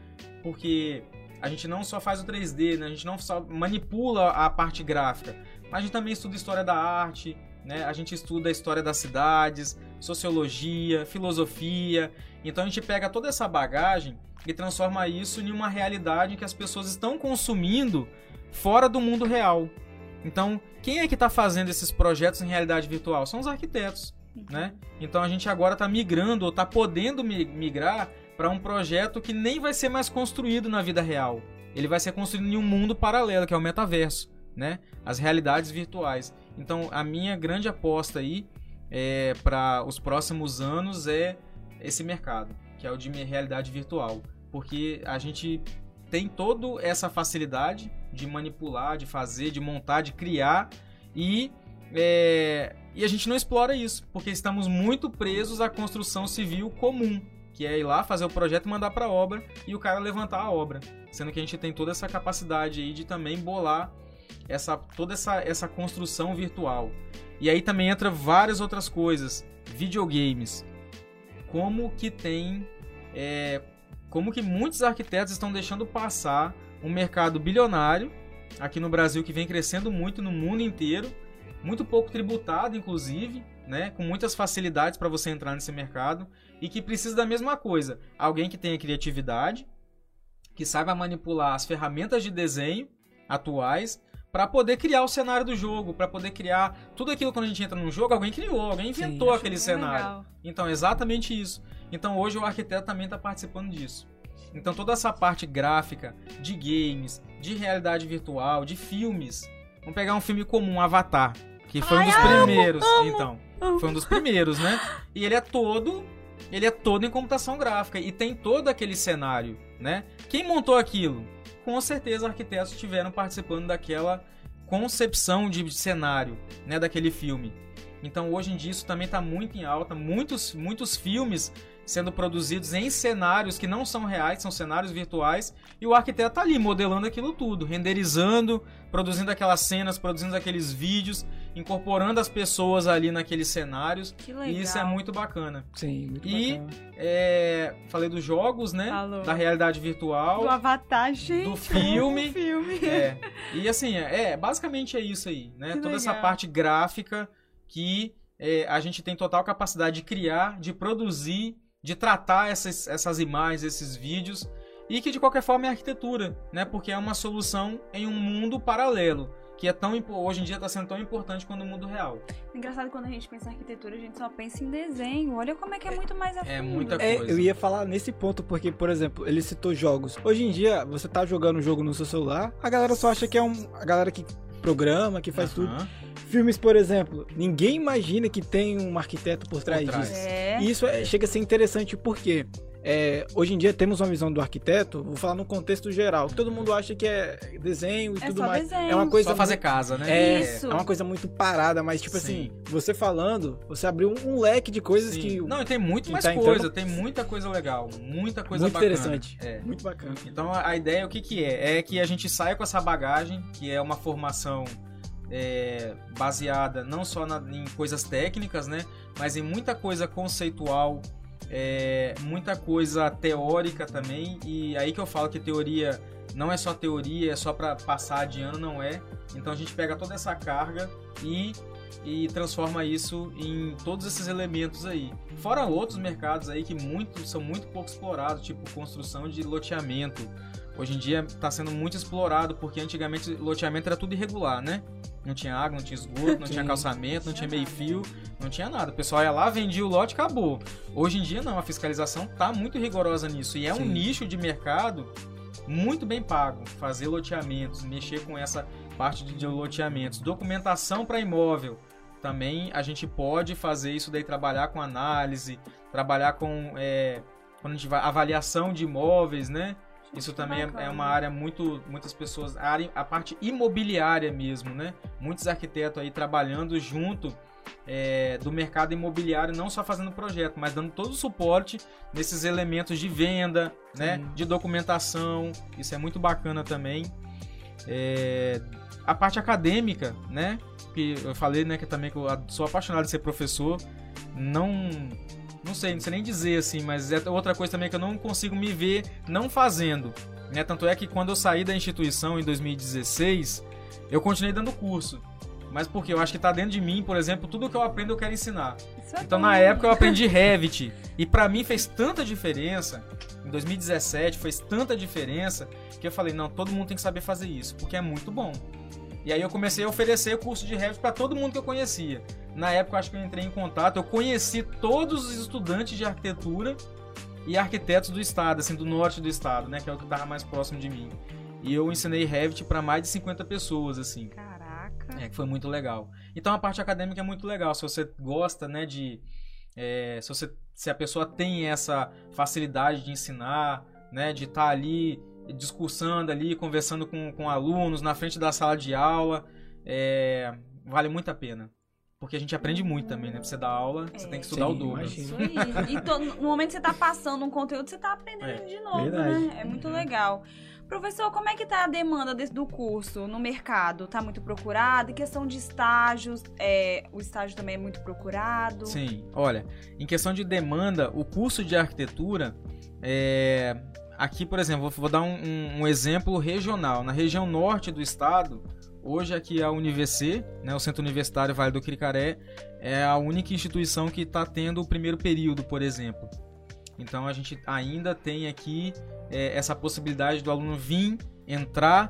porque a gente não só faz o 3D, né? a gente não só manipula a parte gráfica, mas a gente também estuda história da arte, né? A gente estuda a história das cidades, sociologia, filosofia. Então a gente pega toda essa bagagem e transforma isso em uma realidade que as pessoas estão consumindo fora do mundo real. Então, quem é que está fazendo esses projetos em realidade virtual? São os arquitetos, né? Então a gente agora está migrando ou está podendo mi- migrar para um projeto que nem vai ser mais construído na vida real. Ele vai ser construído em um mundo paralelo, que é o metaverso, né? As realidades virtuais. Então, a minha grande aposta aí é, para os próximos anos é esse mercado, que é o de realidade virtual, porque a gente tem toda essa facilidade de manipular, de fazer, de montar, de criar e é, e a gente não explora isso, porque estamos muito presos à construção civil comum, que é ir lá fazer o projeto e mandar para a obra e o cara levantar a obra, sendo que a gente tem toda essa capacidade aí de também bolar essa toda essa, essa construção virtual. E aí também entra várias outras coisas, videogames, como que tem é, como que muitos arquitetos estão deixando passar um mercado bilionário aqui no Brasil que vem crescendo muito no mundo inteiro, muito pouco tributado inclusive, né, com muitas facilidades para você entrar nesse mercado e que precisa da mesma coisa, alguém que tenha criatividade, que saiba manipular as ferramentas de desenho atuais para poder criar o cenário do jogo, para poder criar tudo aquilo quando a gente entra num jogo, alguém criou, alguém inventou acho aquele cenário. legal. Então, exatamente isso. Então, hoje o arquiteto também está participando disso. Então, toda essa parte gráfica, de games, de realidade virtual, de filmes. Vamos pegar um filme comum, Avatar, que foi um dos primeiros. Então, foi um dos primeiros, né? E ele é todo, ele é todo em computação gráfica e tem todo aquele cenário, né? Quem montou aquilo? Com certeza arquitetos estiveram participando daquela concepção de cenário, né, daquele filme. Então hoje em dia isso também está muito em alta, muitos, muitos filmes sendo produzidos em cenários que não são reais, são cenários virtuais, e o arquiteto está ali modelando aquilo tudo, renderizando, produzindo aquelas cenas, produzindo aqueles vídeos, incorporando as pessoas ali naqueles cenários, Que legal. e isso é muito bacana. Sim, muito E- bacana. É, falei dos jogos, né? Falou. Da realidade virtual. Do Avatar, gente. do filme. Do filme. É. E assim, é, basicamente é isso aí, né? Que Toda essa legal. parte gráfica que é, a gente tem total capacidade de criar, de produzir, de tratar essas, essas imagens, esses vídeos, e que de qualquer forma é arquitetura, né? Porque é uma solução em um mundo paralelo, que é tão hoje em dia está sendo tão importante quanto o mundo real. Engraçado quando a gente pensa em arquitetura, a gente só pensa em desenho. Olha como é que é muito mais a É muita É, coisa. eu ia falar nesse ponto, porque, por exemplo, ele citou jogos. Hoje em dia, você tá jogando um jogo no seu celular, a galera só acha que é um. A galera que programa, que faz tudo. Filmes, por exemplo, ninguém imagina que tem um arquiteto por trás, trás. disso. É. E isso é- chega a ser interessante porque é, hoje em dia temos uma visão do arquiteto, vou falar no contexto geral, que todo mundo acha que é desenho e É tudo só mais. desenho. É uma coisa Só fazer muito- casa, né? É, Isso. é uma coisa muito parada, mas tipo Sim. assim, você falando, você abriu um, um leque de coisas Sim. que Não, e tem muito mais tá coisa, entrando- tem muita coisa legal, muita coisa muito bacana. interessante, É. muito bacana. Então a a ideia o que, que é? É que a gente saia com essa bagagem, que é uma formação é, baseada não só na- em coisas técnicas, né? Mas em muita coisa conceitual, é, muita coisa teórica também. E aí que eu falo que teoria não é só teoria, é só para passar de ano, não é. Então a gente pega toda essa carga e e transforma isso em todos esses elementos aí. Fora outros mercados aí que muito, são muito pouco explorados, tipo construção de loteamento. Hoje em dia está sendo muito explorado, porque antigamente loteamento era tudo irregular, né? Não tinha água, não tinha esgoto, não tinha calçamento, não Tinha tinha meio nada. fio, não tinha nada. O pessoal ia lá, vendia o lote e acabou. Hoje em dia não, a fiscalização tá muito rigorosa nisso. E é um Sim. nicho de mercado muito bem pago. Fazer loteamentos, mexer com essa parte de loteamentos. Documentação para imóvel. Também a gente pode fazer isso daí, trabalhar com análise, trabalhar com é, quando a gente vai, avaliação de imóveis, né? Isso também é, é uma área muito. Muitas pessoas. A, área, a parte imobiliária mesmo, né? Muitos arquitetos aí trabalhando junto é, do mercado imobiliário, não só fazendo projeto, mas dando todo o suporte nesses elementos de venda, né, de documentação. Isso é muito bacana também. É, a parte acadêmica, né, que eu falei, né, que também que eu sou apaixonado de ser professor, não não sei, não sei nem dizer assim, mas é outra coisa também que eu não consigo me ver não fazendo. Né? Tanto é que quando eu saí da instituição em 2016, eu continuei dando curso. Mas porque eu acho que tá dentro de mim, por exemplo, tudo que eu aprendo eu quero ensinar. É então bom. na época eu aprendi Revit e para mim fez tanta diferença. Em 2017 fez tanta diferença que eu falei, não, todo mundo tem que saber fazer isso, porque é muito bom. E aí eu comecei a oferecer o curso de Revit para todo mundo que eu conhecia. Na época eu acho que eu entrei em contato, eu conheci todos os estudantes de arquitetura e arquitetos do estado, assim, do norte do estado, né, que é o que tava mais próximo de mim. E eu ensinei Revit para mais de 50 pessoas, assim. Caraca. É, que foi muito legal. Então a parte acadêmica é muito legal. Se você gosta, né, de. É, se, você, se a pessoa tem essa facilidade de ensinar, né, de estar tá ali discursando ali, conversando com, com alunos na frente da sala de aula, é, vale muito a pena. Porque a gente aprende muito também, né? Pra você dar aula, é. você tem que estudar Sim, o dobro. Isso aí. E to, no momento que você tá passando um conteúdo, você tá aprendendo é. de novo, Verdade. né? É muito uhum. legal. Professor, como é que tá a demanda desse, do curso no mercado? Tá muito procurado? Em questão de estágios, é, o estágio também é muito procurado? Sim, olha, em questão de demanda, o curso de arquitetura, é, aqui, por exemplo, vou, dar um, um, um, exemplo regional. Na região norte do estado, hoje aqui a UniVC, né, o Centro Universitário Vale do Cricaré, é a única instituição que está tendo o primeiro período, por exemplo. Então a gente ainda tem aqui é, essa possibilidade do aluno vir, entrar,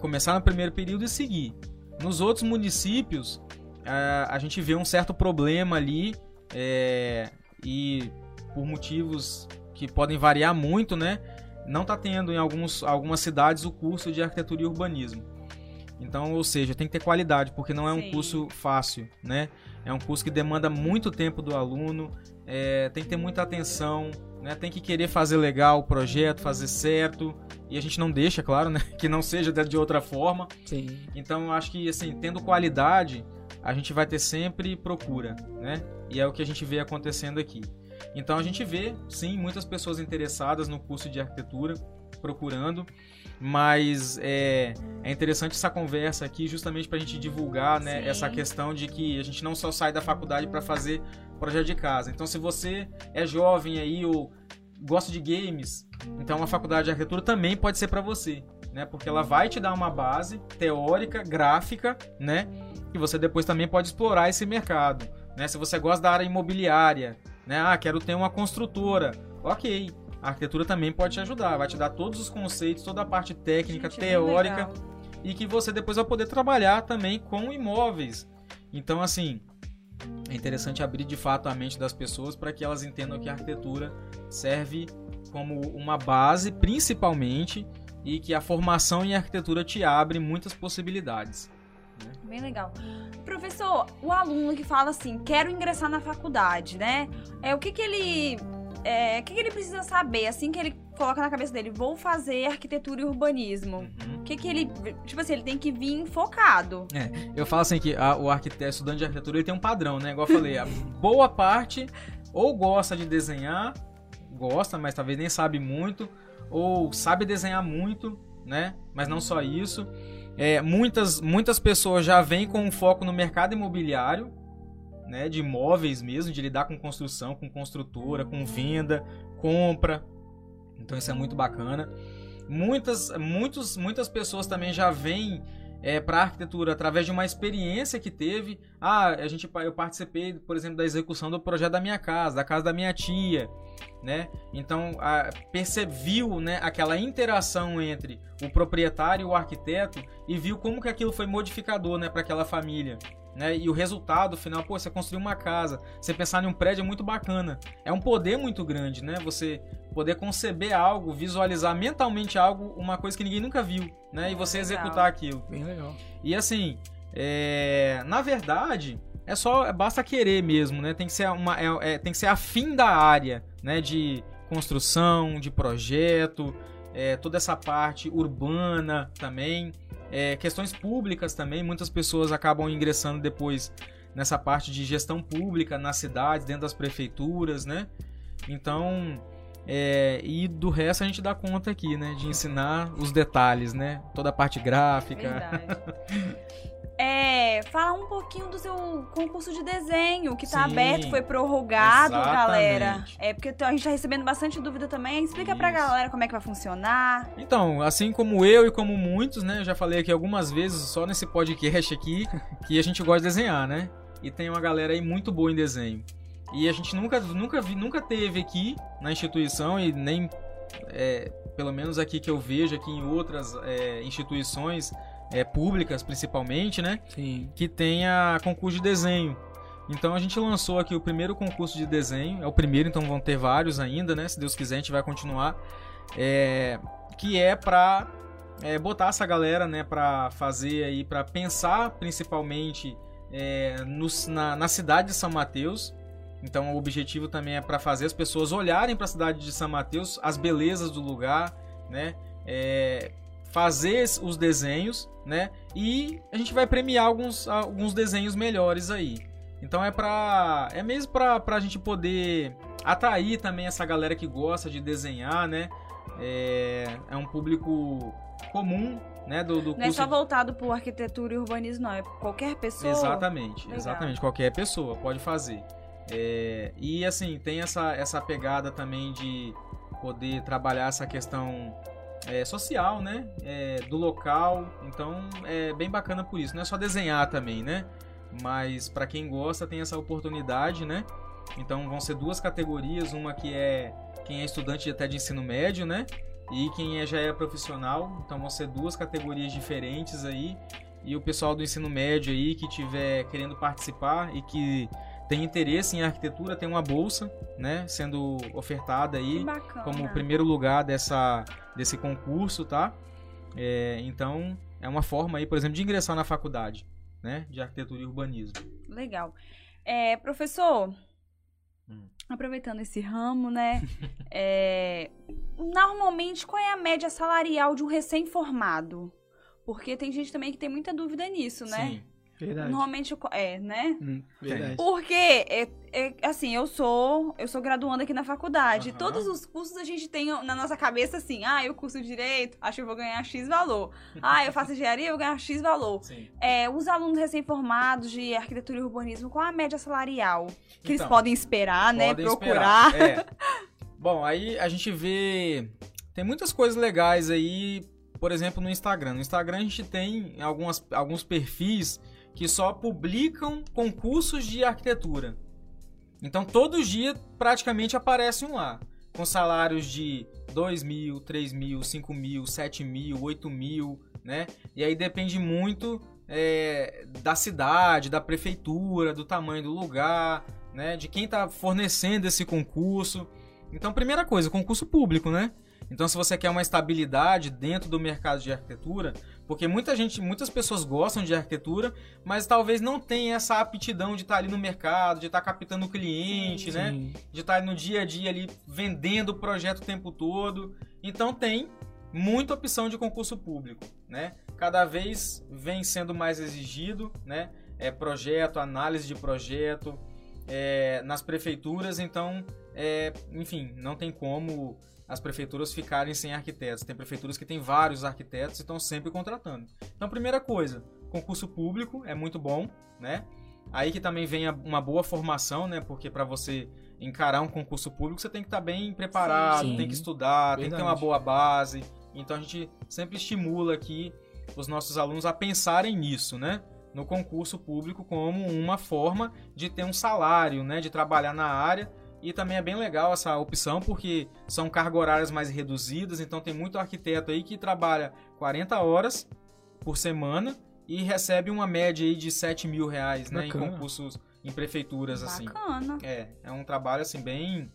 começar no primeiro período e seguir. Nos outros municípios, a, a gente vê um certo problema ali é, e por motivos que podem variar muito, né? Não está tendo em alguns, algumas cidades o curso de arquitetura e urbanismo. Então, ou seja, tem que ter qualidade, porque não é um Sim. curso fácil, né? É um curso que demanda muito tempo do aluno, é, tem que ter muita atenção, né? Tem que querer fazer legal o projeto, fazer certo. E a gente não deixa, claro, né? Que não seja de outra forma. Sim. Então eu acho que, assim, tendo qualidade, a gente vai ter sempre procura, né? E é o que a gente vê acontecendo aqui. Então a gente vê, sim, muitas pessoas interessadas no curso de arquitetura, procurando. Mas é, é interessante essa conversa aqui justamente para a gente divulgar né, essa questão de que a gente não só sai da faculdade para fazer projeto de casa. Então, se você é jovem aí ou gosta de games, então uma faculdade de arquitetura também pode ser para você, né? Porque ela vai te dar uma base teórica, gráfica, né? E você depois também pode explorar esse mercado, né? Se você gosta da área imobiliária, né? Ah, quero ter uma construtora. OK a arquitetura também pode te ajudar, vai te dar todos os conceitos, toda a parte técnica, Gente, teórica, e que você depois vai poder trabalhar também com imóveis. Então, assim, é interessante abrir de fato a mente das pessoas para que elas entendam que a arquitetura serve como uma base, principalmente, e que a formação em arquitetura te abre muitas possibilidades. Bem legal. Professor, o aluno que fala assim, quero ingressar na faculdade, né? É o que que ele é, o que, que, ele precisa saber assim que ele coloca na cabeça dele? Vou fazer arquitetura e urbanismo. Uhum. O que, que ele. Tipo assim, ele tem que vir focado. É, eu falo assim que a, o arquiteto, estudante de arquitetura, ele tem um padrão, né? Igual eu falei, a boa parte ou gosta de desenhar, gosta, mas talvez nem sabe muito, ou sabe desenhar muito, né? Mas não só isso. É, muitas, muitas pessoas já vêm com um foco no mercado imobiliário, né, de imóveis mesmo, de lidar com construção, com construtora, com venda, compra. Então isso é muito bacana. Muitas, muitos, muitas pessoas também já vêm é, para a arquitetura através de uma experiência que teve. Ah, a gente, eu participei, por exemplo, da execução do projeto da minha casa, da casa da minha tia, né? Então a, percebeu, né, aquela interação entre o proprietário e o arquiteto e viu como que aquilo foi modificador, né, para aquela família né? E o resultado final, pô, você construir uma casa, você pensar em um prédio é muito bacana. É um poder muito grande, né? Você poder conceber algo, visualizar mentalmente algo, uma coisa que ninguém nunca viu, né? E você legal. executar aquilo. Bem legal. E assim, é... na verdade, é só basta querer mesmo, né? Tem que ser uma, é, é, tem que ser afim da área, né? De construção, de projeto, é, toda essa parte urbana também. É, questões públicas também, muitas pessoas acabam ingressando depois nessa parte de gestão pública nas cidades, dentro das prefeituras, né? Então, é, e do resto a gente dá conta aqui, né? De ensinar os detalhes, né? Toda a parte gráfica. Verdade. É, fala um pouquinho do seu concurso de desenho, que tá Sim, aberto, foi prorrogado, exatamente. galera. É, porque a gente tá recebendo bastante dúvida também. Explica pra Isso. galera como é que vai funcionar. Então, assim como eu e como muitos, né? Eu já falei aqui algumas vezes, só nesse podcast aqui, que a gente gosta de desenhar, né? E tem uma galera aí muito boa em desenho. E a gente nunca, nunca, vi, nunca teve aqui na instituição e nem, é, pelo menos aqui que eu vejo, aqui em outras é, instituições é, públicas principalmente, né? Sim. que tenha concurso de desenho. Então a gente lançou aqui o primeiro concurso de desenho, é o primeiro, então vão ter vários ainda, né? Se Deus quiser, a gente vai continuar. É, que é pra é, botar essa galera, né, pra fazer aí, pra pensar principalmente é, nos- na, na cidade de São Mateus. Então o objetivo também é pra fazer as pessoas olharem pra cidade de São Mateus, as belezas do lugar, né? Fazer os desenhos, né? E a gente vai premiar alguns, alguns desenhos melhores aí. Então é pra. É mesmo pra, pra gente poder atrair também essa galera que gosta de desenhar, né? É, é um público comum, né? Do, do Não é só voltado pro arquitetura e urbanismo, não. É qualquer pessoa. Exatamente, Legal. exatamente. Qualquer pessoa pode fazer. É, e assim, tem essa, essa pegada também de poder trabalhar essa questão é, social, né? É, do local. Então é bem bacana por isso. Não é só desenhar também, né? Mas para quem gosta tem essa oportunidade, né? Então vão ser duas categorias, uma que é quem é estudante até de ensino médio, né? E quem é, já é profissional. Então vão ser duas categorias diferentes aí. E o pessoal do ensino médio aí que tiver querendo participar e que tem interesse em arquitetura tem uma bolsa, né? Sendo ofertada aí bacana. como primeiro lugar dessa, desse concurso, tá? É, então, é uma forma aí, por exemplo, de ingressar na faculdade, né? De arquitetura e urbanismo. Legal. É, professor, Hum. aproveitando esse ramo, né? é, normalmente, qual é a média salarial de um recém-formado? Porque tem gente também que tem muita dúvida nisso, né? Sim. Verdade. Normalmente, é, né? Hum, verdade. Porque, é, é, assim, eu sou eu sou graduanda aqui na faculdade. Aham. Todos os cursos a gente tem na nossa cabeça assim, ah, eu curso Direito, acho que eu vou ganhar X valor. Ah, eu faço Engenharia, eu vou ganhar X valor. Sim. É, os alunos recém-formados de Arquitetura e Urbanismo, qual a média salarial que eles Então, podem esperar, né? Podem Procurar. esperar. É. Bom, aí a gente vê. Tem muitas coisas legais aí, por exemplo, no Instagram. No Instagram a gente tem algumas, alguns perfis que só publicam concursos de arquitetura. Então todo dia praticamente aparece um lá. Com salários de 2 mil, 3 mil, 5 mil, 7 mil, 8 mil, né? E aí depende muito é, da cidade, da prefeitura, do tamanho do lugar, né? De quem está fornecendo esse concurso. Então, primeira coisa, concurso público, né? Então, se você quer uma estabilidade dentro do mercado de arquitetura, porque muita gente, muitas pessoas gostam de arquitetura, mas talvez não tenha essa aptidão de estar ali no mercado, de estar captando o cliente, né? Sim. de estar no dia a dia ali vendendo o projeto o tempo todo. Então tem muita opção de concurso público, né? Cada vez vem sendo mais exigido, né? É projeto, análise de projeto é, nas prefeituras, então, é, enfim, não tem como as prefeituras ficarem sem arquitetos. Tem prefeituras que têm vários arquitetos e estão sempre contratando. Então, primeira coisa, concurso público é muito bom, né? Aí que também vem uma boa formação, né? Porque para você encarar um concurso público, você tem que estar bem preparado, Sim. tem que estudar, tem que ter uma Verdade. boa base. Então a gente sempre estimula aqui os nossos alunos a pensarem nisso, né? No concurso público como uma forma de ter um salário, né? De trabalhar na área. E também é bem legal essa opção, porque são cargas horárias mais reduzidas, então tem muito arquiteto aí que trabalha 40 horas por semana e recebe uma média aí de 7 mil reais, né? Em concursos em prefeituras, assim. Bacana. É, é um trabalho assim bem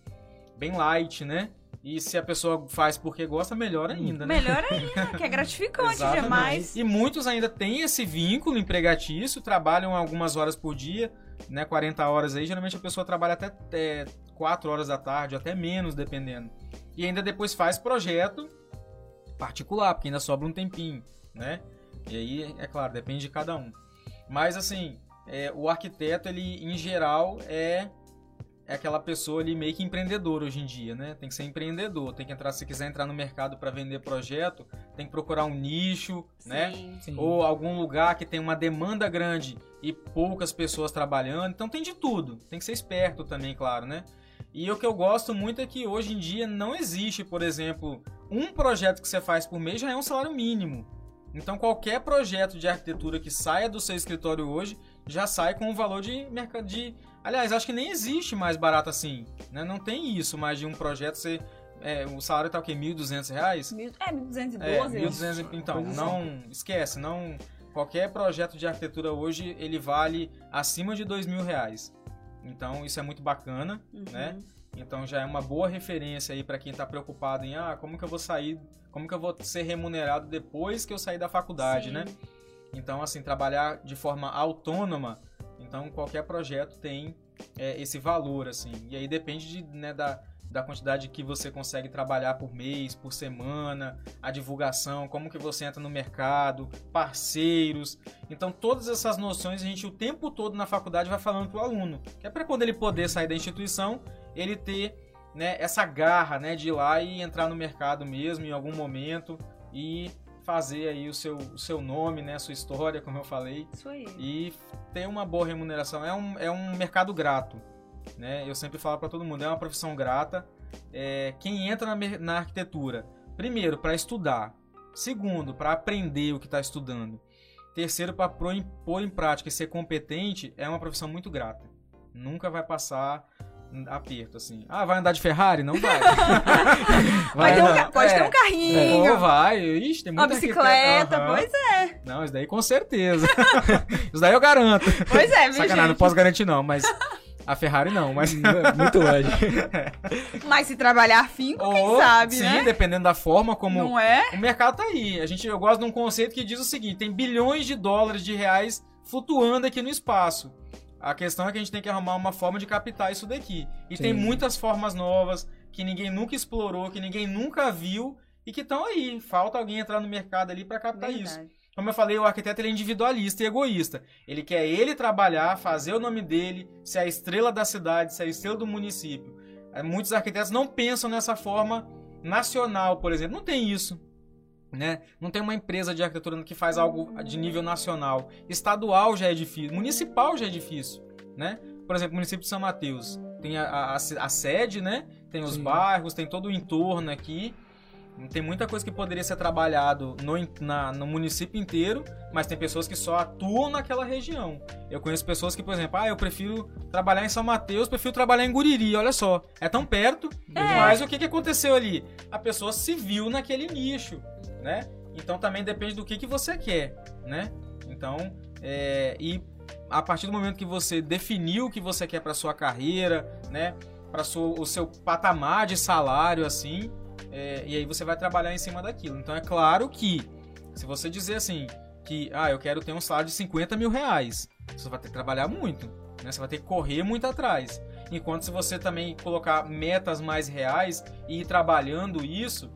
bem light, né? E se a pessoa faz porque gosta, melhor ainda, né? Melhor ainda, que é gratificante demais. E muitos ainda têm esse vínculo empregatício, trabalham algumas horas por dia, né? 40 horas aí. Geralmente a pessoa trabalha até é, 4 horas da tarde, até menos, dependendo. E ainda depois faz projeto particular, porque ainda sobra um tempinho, né? E aí, é claro, depende de cada um. Mas assim, é, o arquiteto, ele, em geral, é é aquela pessoa ali meio que empreendedora hoje em dia, né? Tem que ser empreendedor, tem que entrar, se quiser entrar no mercado para vender projeto, tem que procurar um nicho, né? Sim. Sim. Ou algum lugar que tem uma demanda grande e poucas pessoas trabalhando. Então tem de tudo. Tem que ser esperto também, claro, né? E o que eu gosto muito é que hoje em dia não existe, por exemplo, um projeto que você faz por mês já é um salário mínimo. Então qualquer projeto de arquitetura que saia do seu escritório hoje já sai com um valor de mercado de aliás acho que nem existe mais barato assim né? não tem isso mais de um projeto você é, o salário tá o quê 1.200 reais Mil- É, 1212. é, eu acho. 1.200 então não esquece não qualquer projeto de arquitetura hoje ele vale acima de dois mil reais então isso é muito bacana Uhum. né? Então já é uma boa referência aí para quem está preocupado em ah, como que eu vou sair, como que eu vou ser remunerado depois que eu sair da faculdade, Sim. né? Então assim, trabalhar de forma autônoma, então qualquer projeto tem é, esse valor assim. E aí depende de, né, da, da quantidade que você consegue trabalhar por mês, por semana, a divulgação, como que você entra no mercado, parceiros. Então todas essas noções a gente o tempo todo na faculdade vai falando pro aluno, que é para quando ele poder sair da instituição, ele ter né, essa garra né, de ir lá e entrar no mercado mesmo em algum momento e fazer aí o seu, o seu nome, né, a sua história, como eu falei, Isso aí. e ter uma boa remuneração. É um, é um mercado grato. Né? Eu sempre falo para todo mundo, é uma profissão grata. É, quem entra na, na arquitetura, primeiro, para estudar. Segundo, para aprender o que está estudando. Terceiro, para pôr em, prática e ser competente, é uma profissão muito grata. Nunca vai passar aperto, assim. Ah, vai andar de Ferrari? Não vai. Vai ter um pode é. ter um carrinho, Ou vai. Ixi, tem uma muita bicicleta, arquiteto- Aham. pois é. Não, isso daí com certeza. isso daí eu garanto. Pois é, viu, Sacanagem, não gente? posso garantir não, mas a Ferrari não, mas... Muito longe. Mas se trabalhar afinco, quem Ou, sabe, sim, né? dependendo da forma como... Não é? O mercado tá aí. A gente, eu gosto de um conceito que diz o seguinte, tem bilhões de dólares, de reais flutuando aqui no espaço. A questão é que a gente tem que arrumar uma forma de captar isso daqui. E Sim. tem muitas formas novas que ninguém nunca explorou, que ninguém nunca viu e que estão aí. Falta alguém entrar no mercado ali para captar isso. Como eu falei, o arquiteto é individualista e egoísta. Ele quer ele trabalhar, fazer o nome dele, ser a estrela da cidade, ser a estrela do município. Eh, Muitos arquitetos não pensam nessa forma nacional, por exemplo. Não tem isso. Né? Não tem uma empresa de arquitetura que faz algo de nível nacional. Estadual já é difícil. Municipal já é difícil. Né? Por exemplo, o município de São Mateus. Tem a, a- a sede, né? tem os Sim. bairros, tem todo o entorno aqui. Tem muita coisa que poderia ser trabalhado no, na- no município inteiro, mas tem pessoas que só atuam naquela região. Eu conheço pessoas que, por exemplo, ah, eu prefiro trabalhar em São Mateus, prefiro trabalhar em Guriri, olha só. É tão perto, mas o que, que aconteceu ali? A pessoa se viu naquele nicho, né? Então também depende do que, que você quer, né? Então, é, e a partir do momento que você definiu o que você quer para sua carreira, né? Para o seu patamar de salário, assim, é, e aí você vai trabalhar em cima daquilo. Então é claro que, se você dizer assim, que ah, eu quero ter um salário de 50 mil reais, você vai ter que trabalhar muito, né? Você vai ter que correr muito atrás. Enquanto se você também colocar metas mais reais e ir trabalhando isso,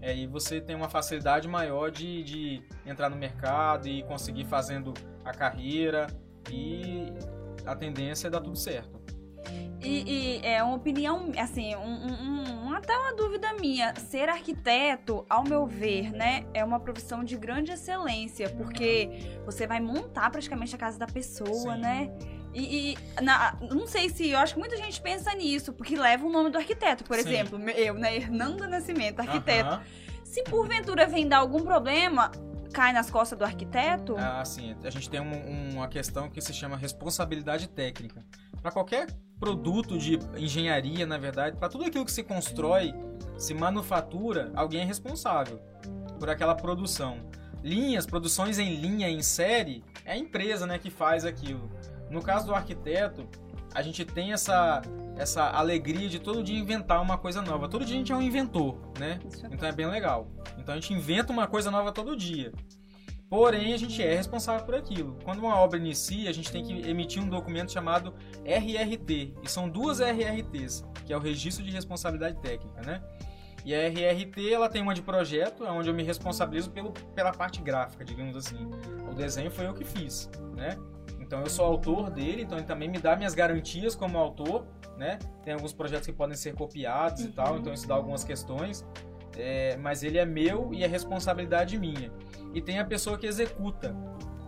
é, aí você tem uma facilidade maior de, de entrar no mercado e conseguir fazendo a carreira e a tendência é dar tudo certo. E, e é uma opinião, assim, um, um- um- até uma dúvida minha. Ser arquiteto, ao meu ver, né, é uma profissão de grande excelência, porque você vai montar praticamente a casa da pessoa, Sim. né? E, e na- não sei se, eu acho que muita gente pensa nisso, porque leva o nome do arquiteto. Por Sim. exemplo, eu, né, Hernanda Nascimento, arquiteto. Aham. Se porventura vem dar algum problema, cai nas costas do arquiteto? Ah, sim. A gente tem um- uma questão que se chama responsabilidade técnica. Para qualquer produto de engenharia, na verdade, para tudo aquilo que se constrói, se manufatura, alguém é responsável por aquela produção. Linhas, produções em linha, em série, é a empresa né, que faz aquilo. No caso do arquiteto, a gente tem essa, essa alegria de todo dia inventar uma coisa nova. Todo dia a gente é um inventor, né? É Então é bem legal. Então a gente inventa uma coisa nova todo dia. Porém, a gente é responsável por aquilo. Quando uma obra inicia, a gente tem que emitir um documento chamado RRT. E são duas RRTs, que é o Registro de Responsabilidade Técnica, né? E a RRT, ela tem uma de projeto, onde eu me responsabilizo pelo, pela parte gráfica, digamos assim. O desenho foi eu que fiz, né? Então eu sou autor dele, então ele também me dá minhas garantias como autor, né? Tem alguns projetos que podem ser copiados uhum. e tal, então isso dá algumas questões. É, mas ele é meu e é responsabilidade minha. E tem a pessoa que executa.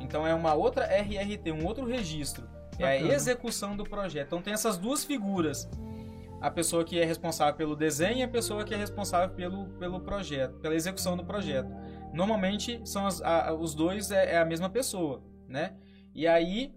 Então é uma outra RRT, um outro registro. É a execução do projeto. Então tem essas duas figuras. A pessoa que é responsável pelo desenho e a pessoa que é responsável pelo, pelo projeto, pela execução do projeto. Normalmente são as, a, os dois é, é, a mesma pessoa, né? E aí,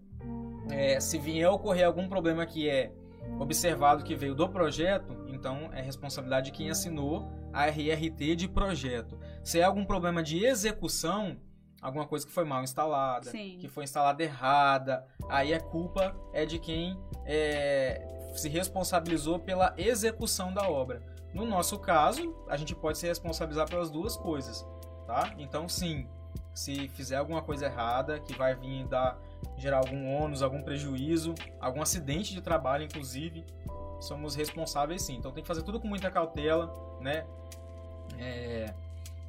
é, se vier ocorrer algum problema que é observado que veio do projeto, então é responsabilidade de quem assinou a RRT de projeto. Se é algum problema de execução, alguma coisa que foi mal instalada, Sim. que foi instalada errada, aí a culpa é de quem é, se responsabilizou pela execução da obra. No nosso caso, a gente pode se responsabilizar pelas duas coisas, tá? Então, sim, se fizer alguma coisa errada, que vai vir dar gerar algum ônus, algum prejuízo, algum acidente de trabalho, inclusive, somos responsáveis sim. Então tem que fazer tudo com muita cautela, né? É,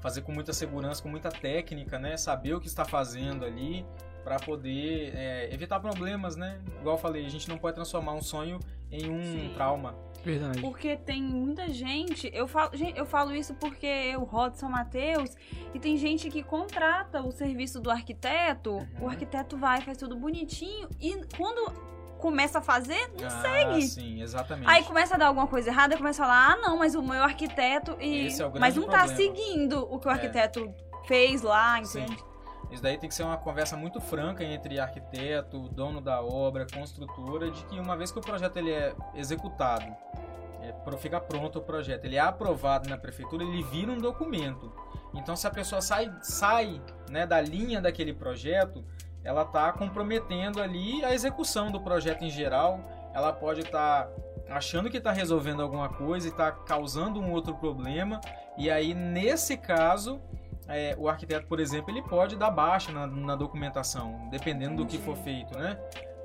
fazer com muita segurança, com muita técnica, né? Saber o que está fazendo ali para poder é, evitar problemas, né? Igual eu falei, a gente não pode transformar um sonho em um Sim. trauma. Verdade. Porque tem muita gente, eu falo, eu falo isso porque eu rodo São Mateus e tem gente que contrata o serviço do arquiteto, uhum. o arquiteto vai, faz tudo bonitinho e quando começa a fazer, não ah, segue. Sim, exatamente. Aí começa a dar alguma coisa errada, começa a falar: "Ah, não, mas o meu arquiteto e é mas não tá problema. tá seguindo o que o é. arquiteto é. fez lá, entende?" Sim. Isso daí tem que ser uma conversa muito franca entre arquiteto, dono da obra, construtora, de que uma vez que o projeto ele é executado, é, fica pronto o projeto, ele é aprovado na prefeitura, ele vira um documento. Então, se a pessoa sai, sai né, da linha daquele projeto, ela está comprometendo ali a execução do projeto em geral. Ela pode estar tá achando que está resolvendo alguma coisa e está causando um outro problema. E aí, nesse caso, é, o arquiteto, por exemplo, ele pode dar baixa na, na documentação, dependendo do que for feito, né?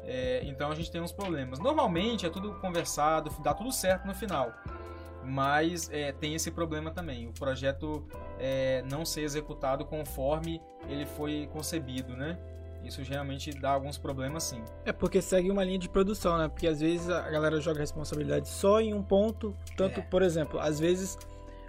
É, então a gente tem uns problemas. Normalmente é tudo conversado, dá tudo certo no final. Mas é, tem esse problema também, o projeto é, não ser executado conforme ele foi concebido, né? Isso realmente dá alguns problemas sim. É porque segue uma linha de produção, né? Porque às vezes a galera joga responsabilidade só em um ponto. Tanto, é. por exemplo, às vezes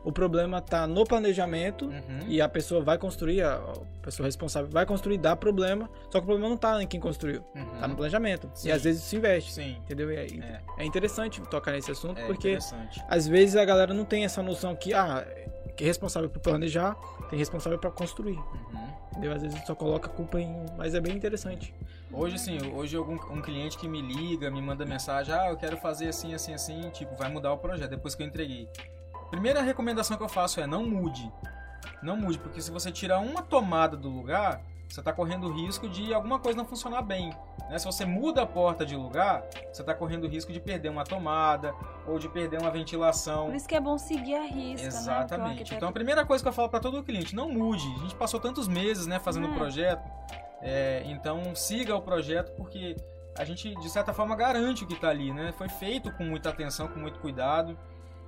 o problema está no planejamento uhum. e a pessoa vai construir, a pessoa responsável vai construir, dá problema, só que o problema não está em quem construiu, está no planejamento. Sim. E às vezes se investe, Sim. entendeu? É, é. é interessante tocar nesse assunto é porque às vezes a galera não tem essa noção que, ah, que é responsável por planejar, tem responsável para construir. Uhum. Entendeu? Às vezes só coloca a culpa em. Mas é bem interessante. Hoje, sim, hoje algum um cliente que me liga, me manda mensagem, ah, eu quero fazer assim, assim, assim, tipo, vai mudar o projeto depois que eu entreguei. Primeira recomendação que eu faço é não mude. Não mude, porque se você tirar uma tomada do lugar, você está correndo o risco de alguma coisa não funcionar bem. Né? Se você muda a porta de lugar, você está correndo o risco de perder uma tomada ou de perder uma ventilação. Por isso que é bom seguir a risca. Né? Exatamente. Né? Então a primeira coisa que eu falo para todo cliente, não mude. A gente passou tantos meses né, fazendo o é. projeto. É, então siga o projeto porque a gente de certa forma garante o que está ali, né? Foi feito com muita atenção, com muito cuidado.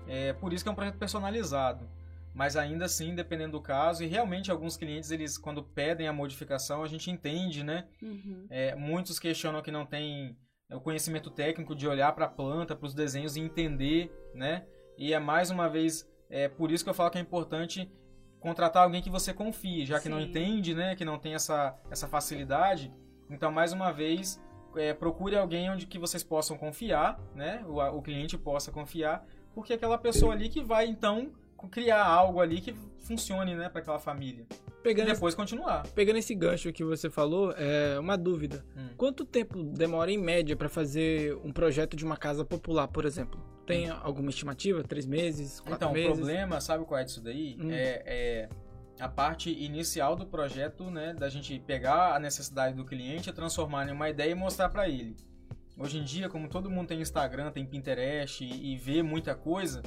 É por isso que é um projeto personalizado. Mas ainda assim, dependendo do caso, e realmente alguns clientes, eles quando pedem a modificação, a gente entende, né? Uhum. É, muitos questionam que não tem o conhecimento técnico de olhar para a planta, para os desenhos e entender, né? E é mais uma vez, é por isso que eu falo que é importante contratar alguém que você confie, já que Sim. não entende, né? Que não tem essa, essa facilidade. Então, mais uma vez, é, procure alguém onde que vocês possam confiar, né? O, o cliente possa confiar porque é aquela pessoa ali que vai então criar algo ali que funcione, né, para aquela família. Pegando e depois esse, continuar. Pegando esse gancho que você falou, é uma dúvida. Hum. Quanto tempo demora em média para fazer um projeto de uma casa popular, por exemplo? Tem hum. alguma estimativa? Três meses? Quatro então, meses? Então, o problema, sabe qual é disso daí? Hum. É, é, a parte inicial do projeto, né, da gente pegar a necessidade do cliente, transformar em uma ideia e mostrar para ele. Hoje em dia, como todo mundo tem Instagram, tem Pinterest e, e vê muita coisa,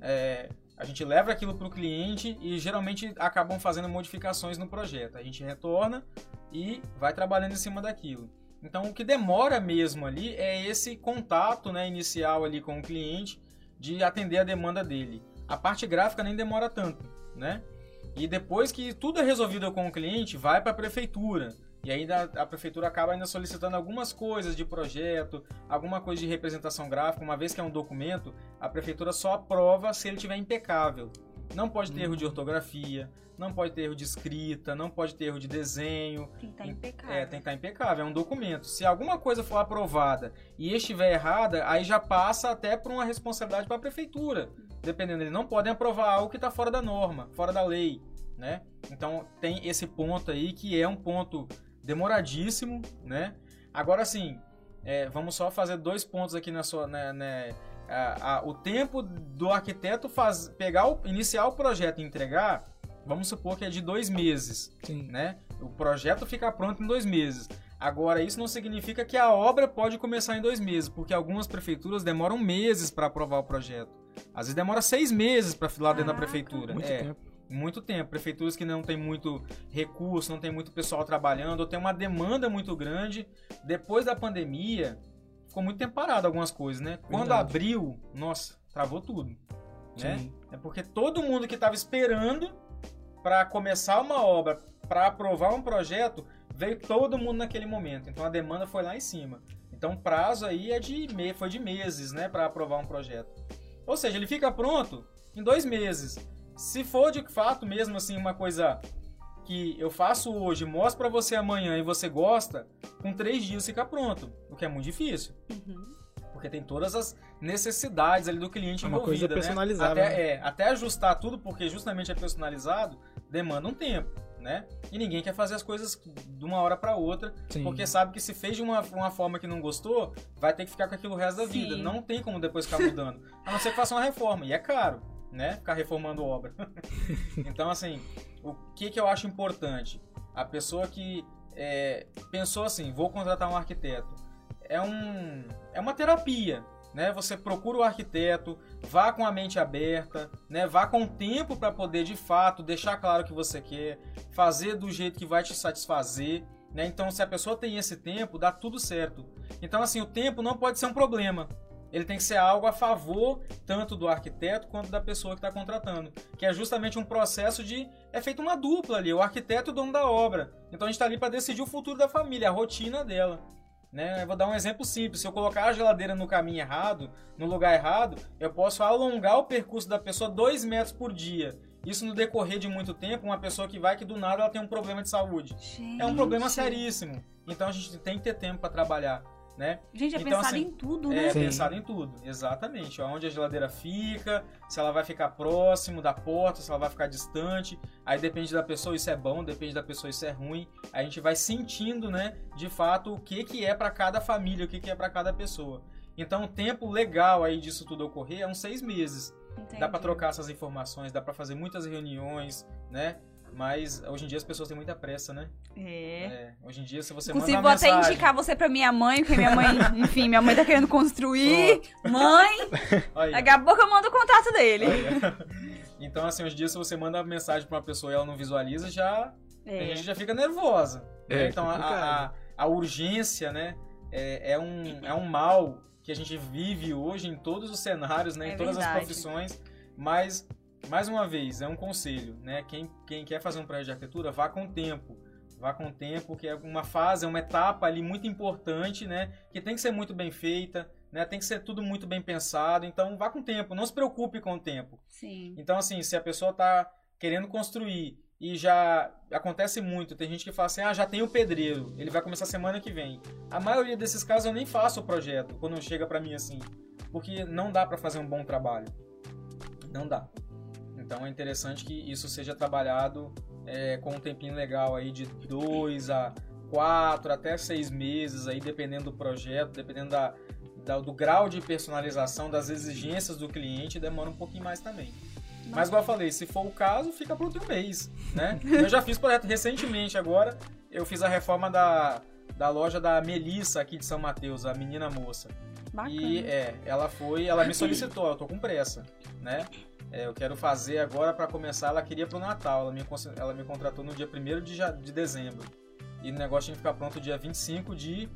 é, a gente leva aquilo para o cliente e geralmente acabam fazendo modificações no projeto. A gente retorna e vai trabalhando em cima daquilo. Então, o que demora mesmo ali é esse contato né, inicial ali com o cliente de atender a demanda dele. A parte gráfica nem demora tanto, né? E depois que tudo é resolvido com o cliente, vai para a prefeitura. E ainda a prefeitura acaba ainda solicitando algumas coisas de projeto, alguma coisa de representação gráfica, uma vez que é um documento, a prefeitura só aprova se ele tiver impecável. Não pode ter erro de ortografia, não pode ter erro de escrita, não pode ter erro de desenho. Tem que estar impecável. É, tem que estar impecável, é um documento. Se alguma coisa for aprovada e estiver errada, aí já passa até por uma responsabilidade para a prefeitura. Dependendo, eles não podem aprovar algo que está fora da norma, fora da lei, né? Então tem esse ponto aí que é um ponto demoradíssimo, né? Agora sim, é, vamos só fazer dois pontos aqui na sua, né, né, a, a, o tempo do arquiteto faz, pegar o, iniciar o projeto e entregar, vamos supor que é de dois meses, Sim. né? O projeto fica pronto em dois meses. Agora, isso não significa que a obra pode começar em dois meses, porque algumas prefeituras demoram meses para aprovar o projeto. Às vezes demora seis meses para lá dentro da prefeitura. Muito é, tempo. Muito tempo. Prefeituras que não tem muito recurso, não tem muito pessoal trabalhando, ou tem uma demanda muito grande. Depois da pandemia, ficou muito tempo parado algumas coisas, né? Quando Verdade. abriu, nossa, travou tudo. Né? É porque todo mundo que estava esperando para começar uma obra, para aprovar um projeto, veio todo mundo naquele momento. Então a demanda foi lá em cima. Então o prazo aí é de me... foi de meses, né, para aprovar um projeto. Ou seja, ele fica pronto em dois meses. Se for de fato mesmo assim uma coisa que eu faço hoje, mostro para você amanhã e você gosta, com três dias fica pronto, o que é muito difícil. Uhum. Porque tem todas as necessidades ali do cliente É uma coisa envolvida, né? personalizável, Até, né? é, até ajustar tudo, porque justamente é personalizado, demanda um tempo, né? E ninguém quer fazer as coisas de uma hora para outra, Sim. porque sabe que se fez de uma, uma forma que não gostou, vai ter que ficar com aquilo o resto da Sim. vida. Não tem como depois ficar mudando. A não ser que faça uma reforma. E é caro, né? Ficar reformando obra. então, assim, o que, que eu acho importante? A pessoa que é, pensou assim, vou contratar um arquiteto. É, um, é uma terapia, né? Você procura o arquiteto, vá com a mente aberta, né? Vá com tempo para poder de fato deixar claro o que você quer, fazer do jeito que vai te satisfazer, né? Então, se a pessoa tem esse tempo, dá tudo certo. Então, assim, o tempo não pode ser um problema. Ele tem que ser algo a favor tanto do arquiteto quanto da pessoa que está contratando, que é justamente um processo de é feito uma dupla ali, o arquiteto e o dono da obra. Então a gente está ali para decidir o futuro da família, a rotina dela. Né? Eu vou dar um exemplo simples. Se eu colocar a geladeira no caminho errado, no lugar errado, eu posso alongar o percurso da pessoa dois metros por dia. Isso no decorrer de muito tempo, uma pessoa que vai que do nada ela tem um problema de saúde. É um problema Gente. seríssimo. Então a gente tem que ter tempo para trabalhar, né? Gente, é Então, pensado assim, em tudo, É né? Sim. pensado em tudo, exatamente. Onde a geladeira fica, se ela vai ficar próximo da porta, se ela vai ficar distante. Aí depende da pessoa, isso é bom, depende da pessoa, isso é ruim. A gente vai sentindo, né, de fato, o que, que é para cada família, o que, que é para cada pessoa. Então, o tempo legal aí disso tudo ocorrer é uns seis meses. Entendi. Dá para trocar essas informações, dá para fazer muitas reuniões, né? Mas hoje em dia as pessoas têm muita pressa, né? É. É, hoje em dia, se você Inclusive, manda vou uma até mensagem... indicar você pra minha mãe, porque minha mãe, enfim, minha mãe tá querendo construir. Mãe, Aí, daqui a pouco eu mando o contato dele. Aí, Então, assim, hoje em dia, se você manda mensagem pra uma pessoa e ela não visualiza, já, a É. gente já fica nervosa. né? É, então, a, a, a urgência, né, é, é um, é um mal que a gente vive hoje em todos os cenários, né, É em todas verdade. as profissões, mas, mais uma vez, é um conselho, né, quem, quem quer fazer um projeto de arquitetura, vá com tempo. Vá com tempo, que é uma fase, é uma etapa ali muito importante, né? Que tem que ser muito bem feita, né? Tem que ser tudo muito bem pensado. Então, vá com tempo, não se preocupe com o tempo. Sim. Então, assim, se a pessoa tá querendo construir e já acontece muito, tem gente que fala assim, ah, já tem o pedreiro, ele vai começar semana que vem. A maioria desses casos eu nem faço o projeto quando chega pra mim assim, porque não dá pra fazer um bom trabalho. Não dá. Então é interessante que isso seja trabalhado é, com um tempinho legal aí de dois a quatro até seis meses aí, dependendo do projeto, dependendo da, da- do grau de personalização, das exigências do cliente, demora um pouquinho mais também. Mas igual eu falei, se for o caso, fica em um mês, né? Eu já fiz projeto recentemente agora, eu fiz a reforma da, da loja da Melissa aqui de São Mateus, a menina moça. Bacana. E é, ela foi, ela me solicitou, eu tô com pressa, né? É, eu quero fazer agora para começar, ela queria pro Natal, ela me, ela me contratou no dia 1 de, ja- de dezembro. E o negócio tinha que ficar pronto dia 25 de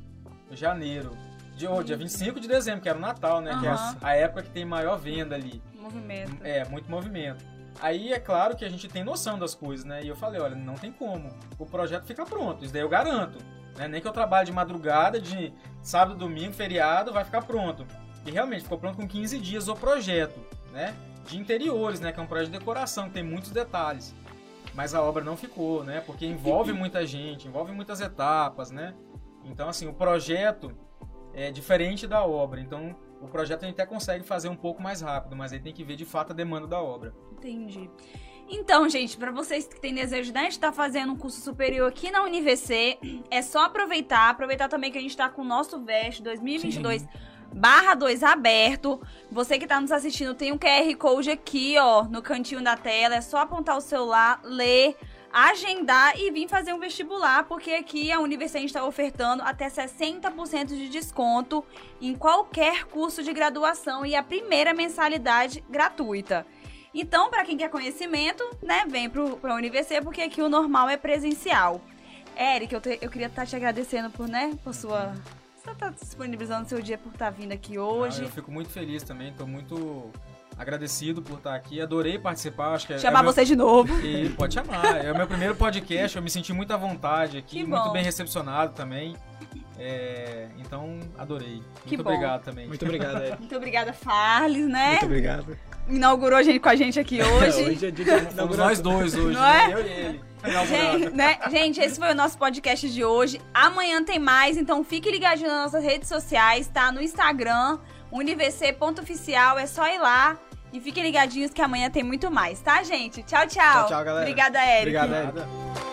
janeiro. De, oh, dia 25 de dezembro, que era o Natal, né? Que é Aham. a época que tem maior venda ali. Movimento. É, muito movimento. Aí é claro que a gente tem noção das coisas, né? E eu falei, olha, não tem como. O projeto fica pronto, isso daí eu garanto. Né? Nem que eu trabalhe de madrugada, de sábado, domingo, feriado, vai ficar pronto. E realmente ficou pronto com 15 dias o projeto, né? De interiores, né? Que é um projeto de decoração, que tem muitos detalhes. Mas a obra não ficou, né? Porque envolve muita gente, envolve muitas etapas, né? Então, assim, o projeto é diferente da obra. Então, o projeto a gente até consegue fazer um pouco mais rápido, mas aí tem que ver de fato a demanda da obra. Entendi. Então, gente, para vocês que têm desejo né, de estar fazendo um curso superior aqui na UniVC, é só aproveitar. Aproveitar também que a gente está com o nosso VEST 2022. Sim. Barra 2 aberto. Você que está nos assistindo, tem um QR Code aqui, ó, no cantinho da tela. É só apontar o celular, ler, agendar e vir fazer um vestibular, porque aqui a Universidade está ofertando até 60% de desconto em qualquer curso de graduação e a primeira mensalidade gratuita. Então, para quem quer conhecimento, né, vem para a Universidade, porque aqui o normal é presencial. Eric, eu, te, eu queria estar tá te agradecendo por, né, por sua você está disponibilizando seu dia por estar tá vindo aqui hoje. Ah, eu fico muito feliz também, estou muito agradecido por estar aqui. Adorei participar. Acho que é chamar é você meu... de novo. E pode chamar. É o meu primeiro podcast. Eu me senti muito à vontade aqui, muito bem recepcionado também. É, então, adorei. Muito que obrigado bom. também. Muito obrigado, Ed. Muito obrigada, Farles, né? Muito obrigado. Inaugurou a gente, com a gente aqui hoje. hoje é dia de nós dois hoje, Não né? É? Eu e ele. Gente, né? gente, esse foi o nosso podcast de hoje. Amanhã tem mais, então fique ligadinho nas nossas redes sociais, tá? No Instagram, univc.oficial, é só ir lá. E fiquem ligadinhos que amanhã tem muito mais, tá, gente? Tchau, tchau. Tchau, tchau, galera. Obrigada, Eric. Obrigada, Eric.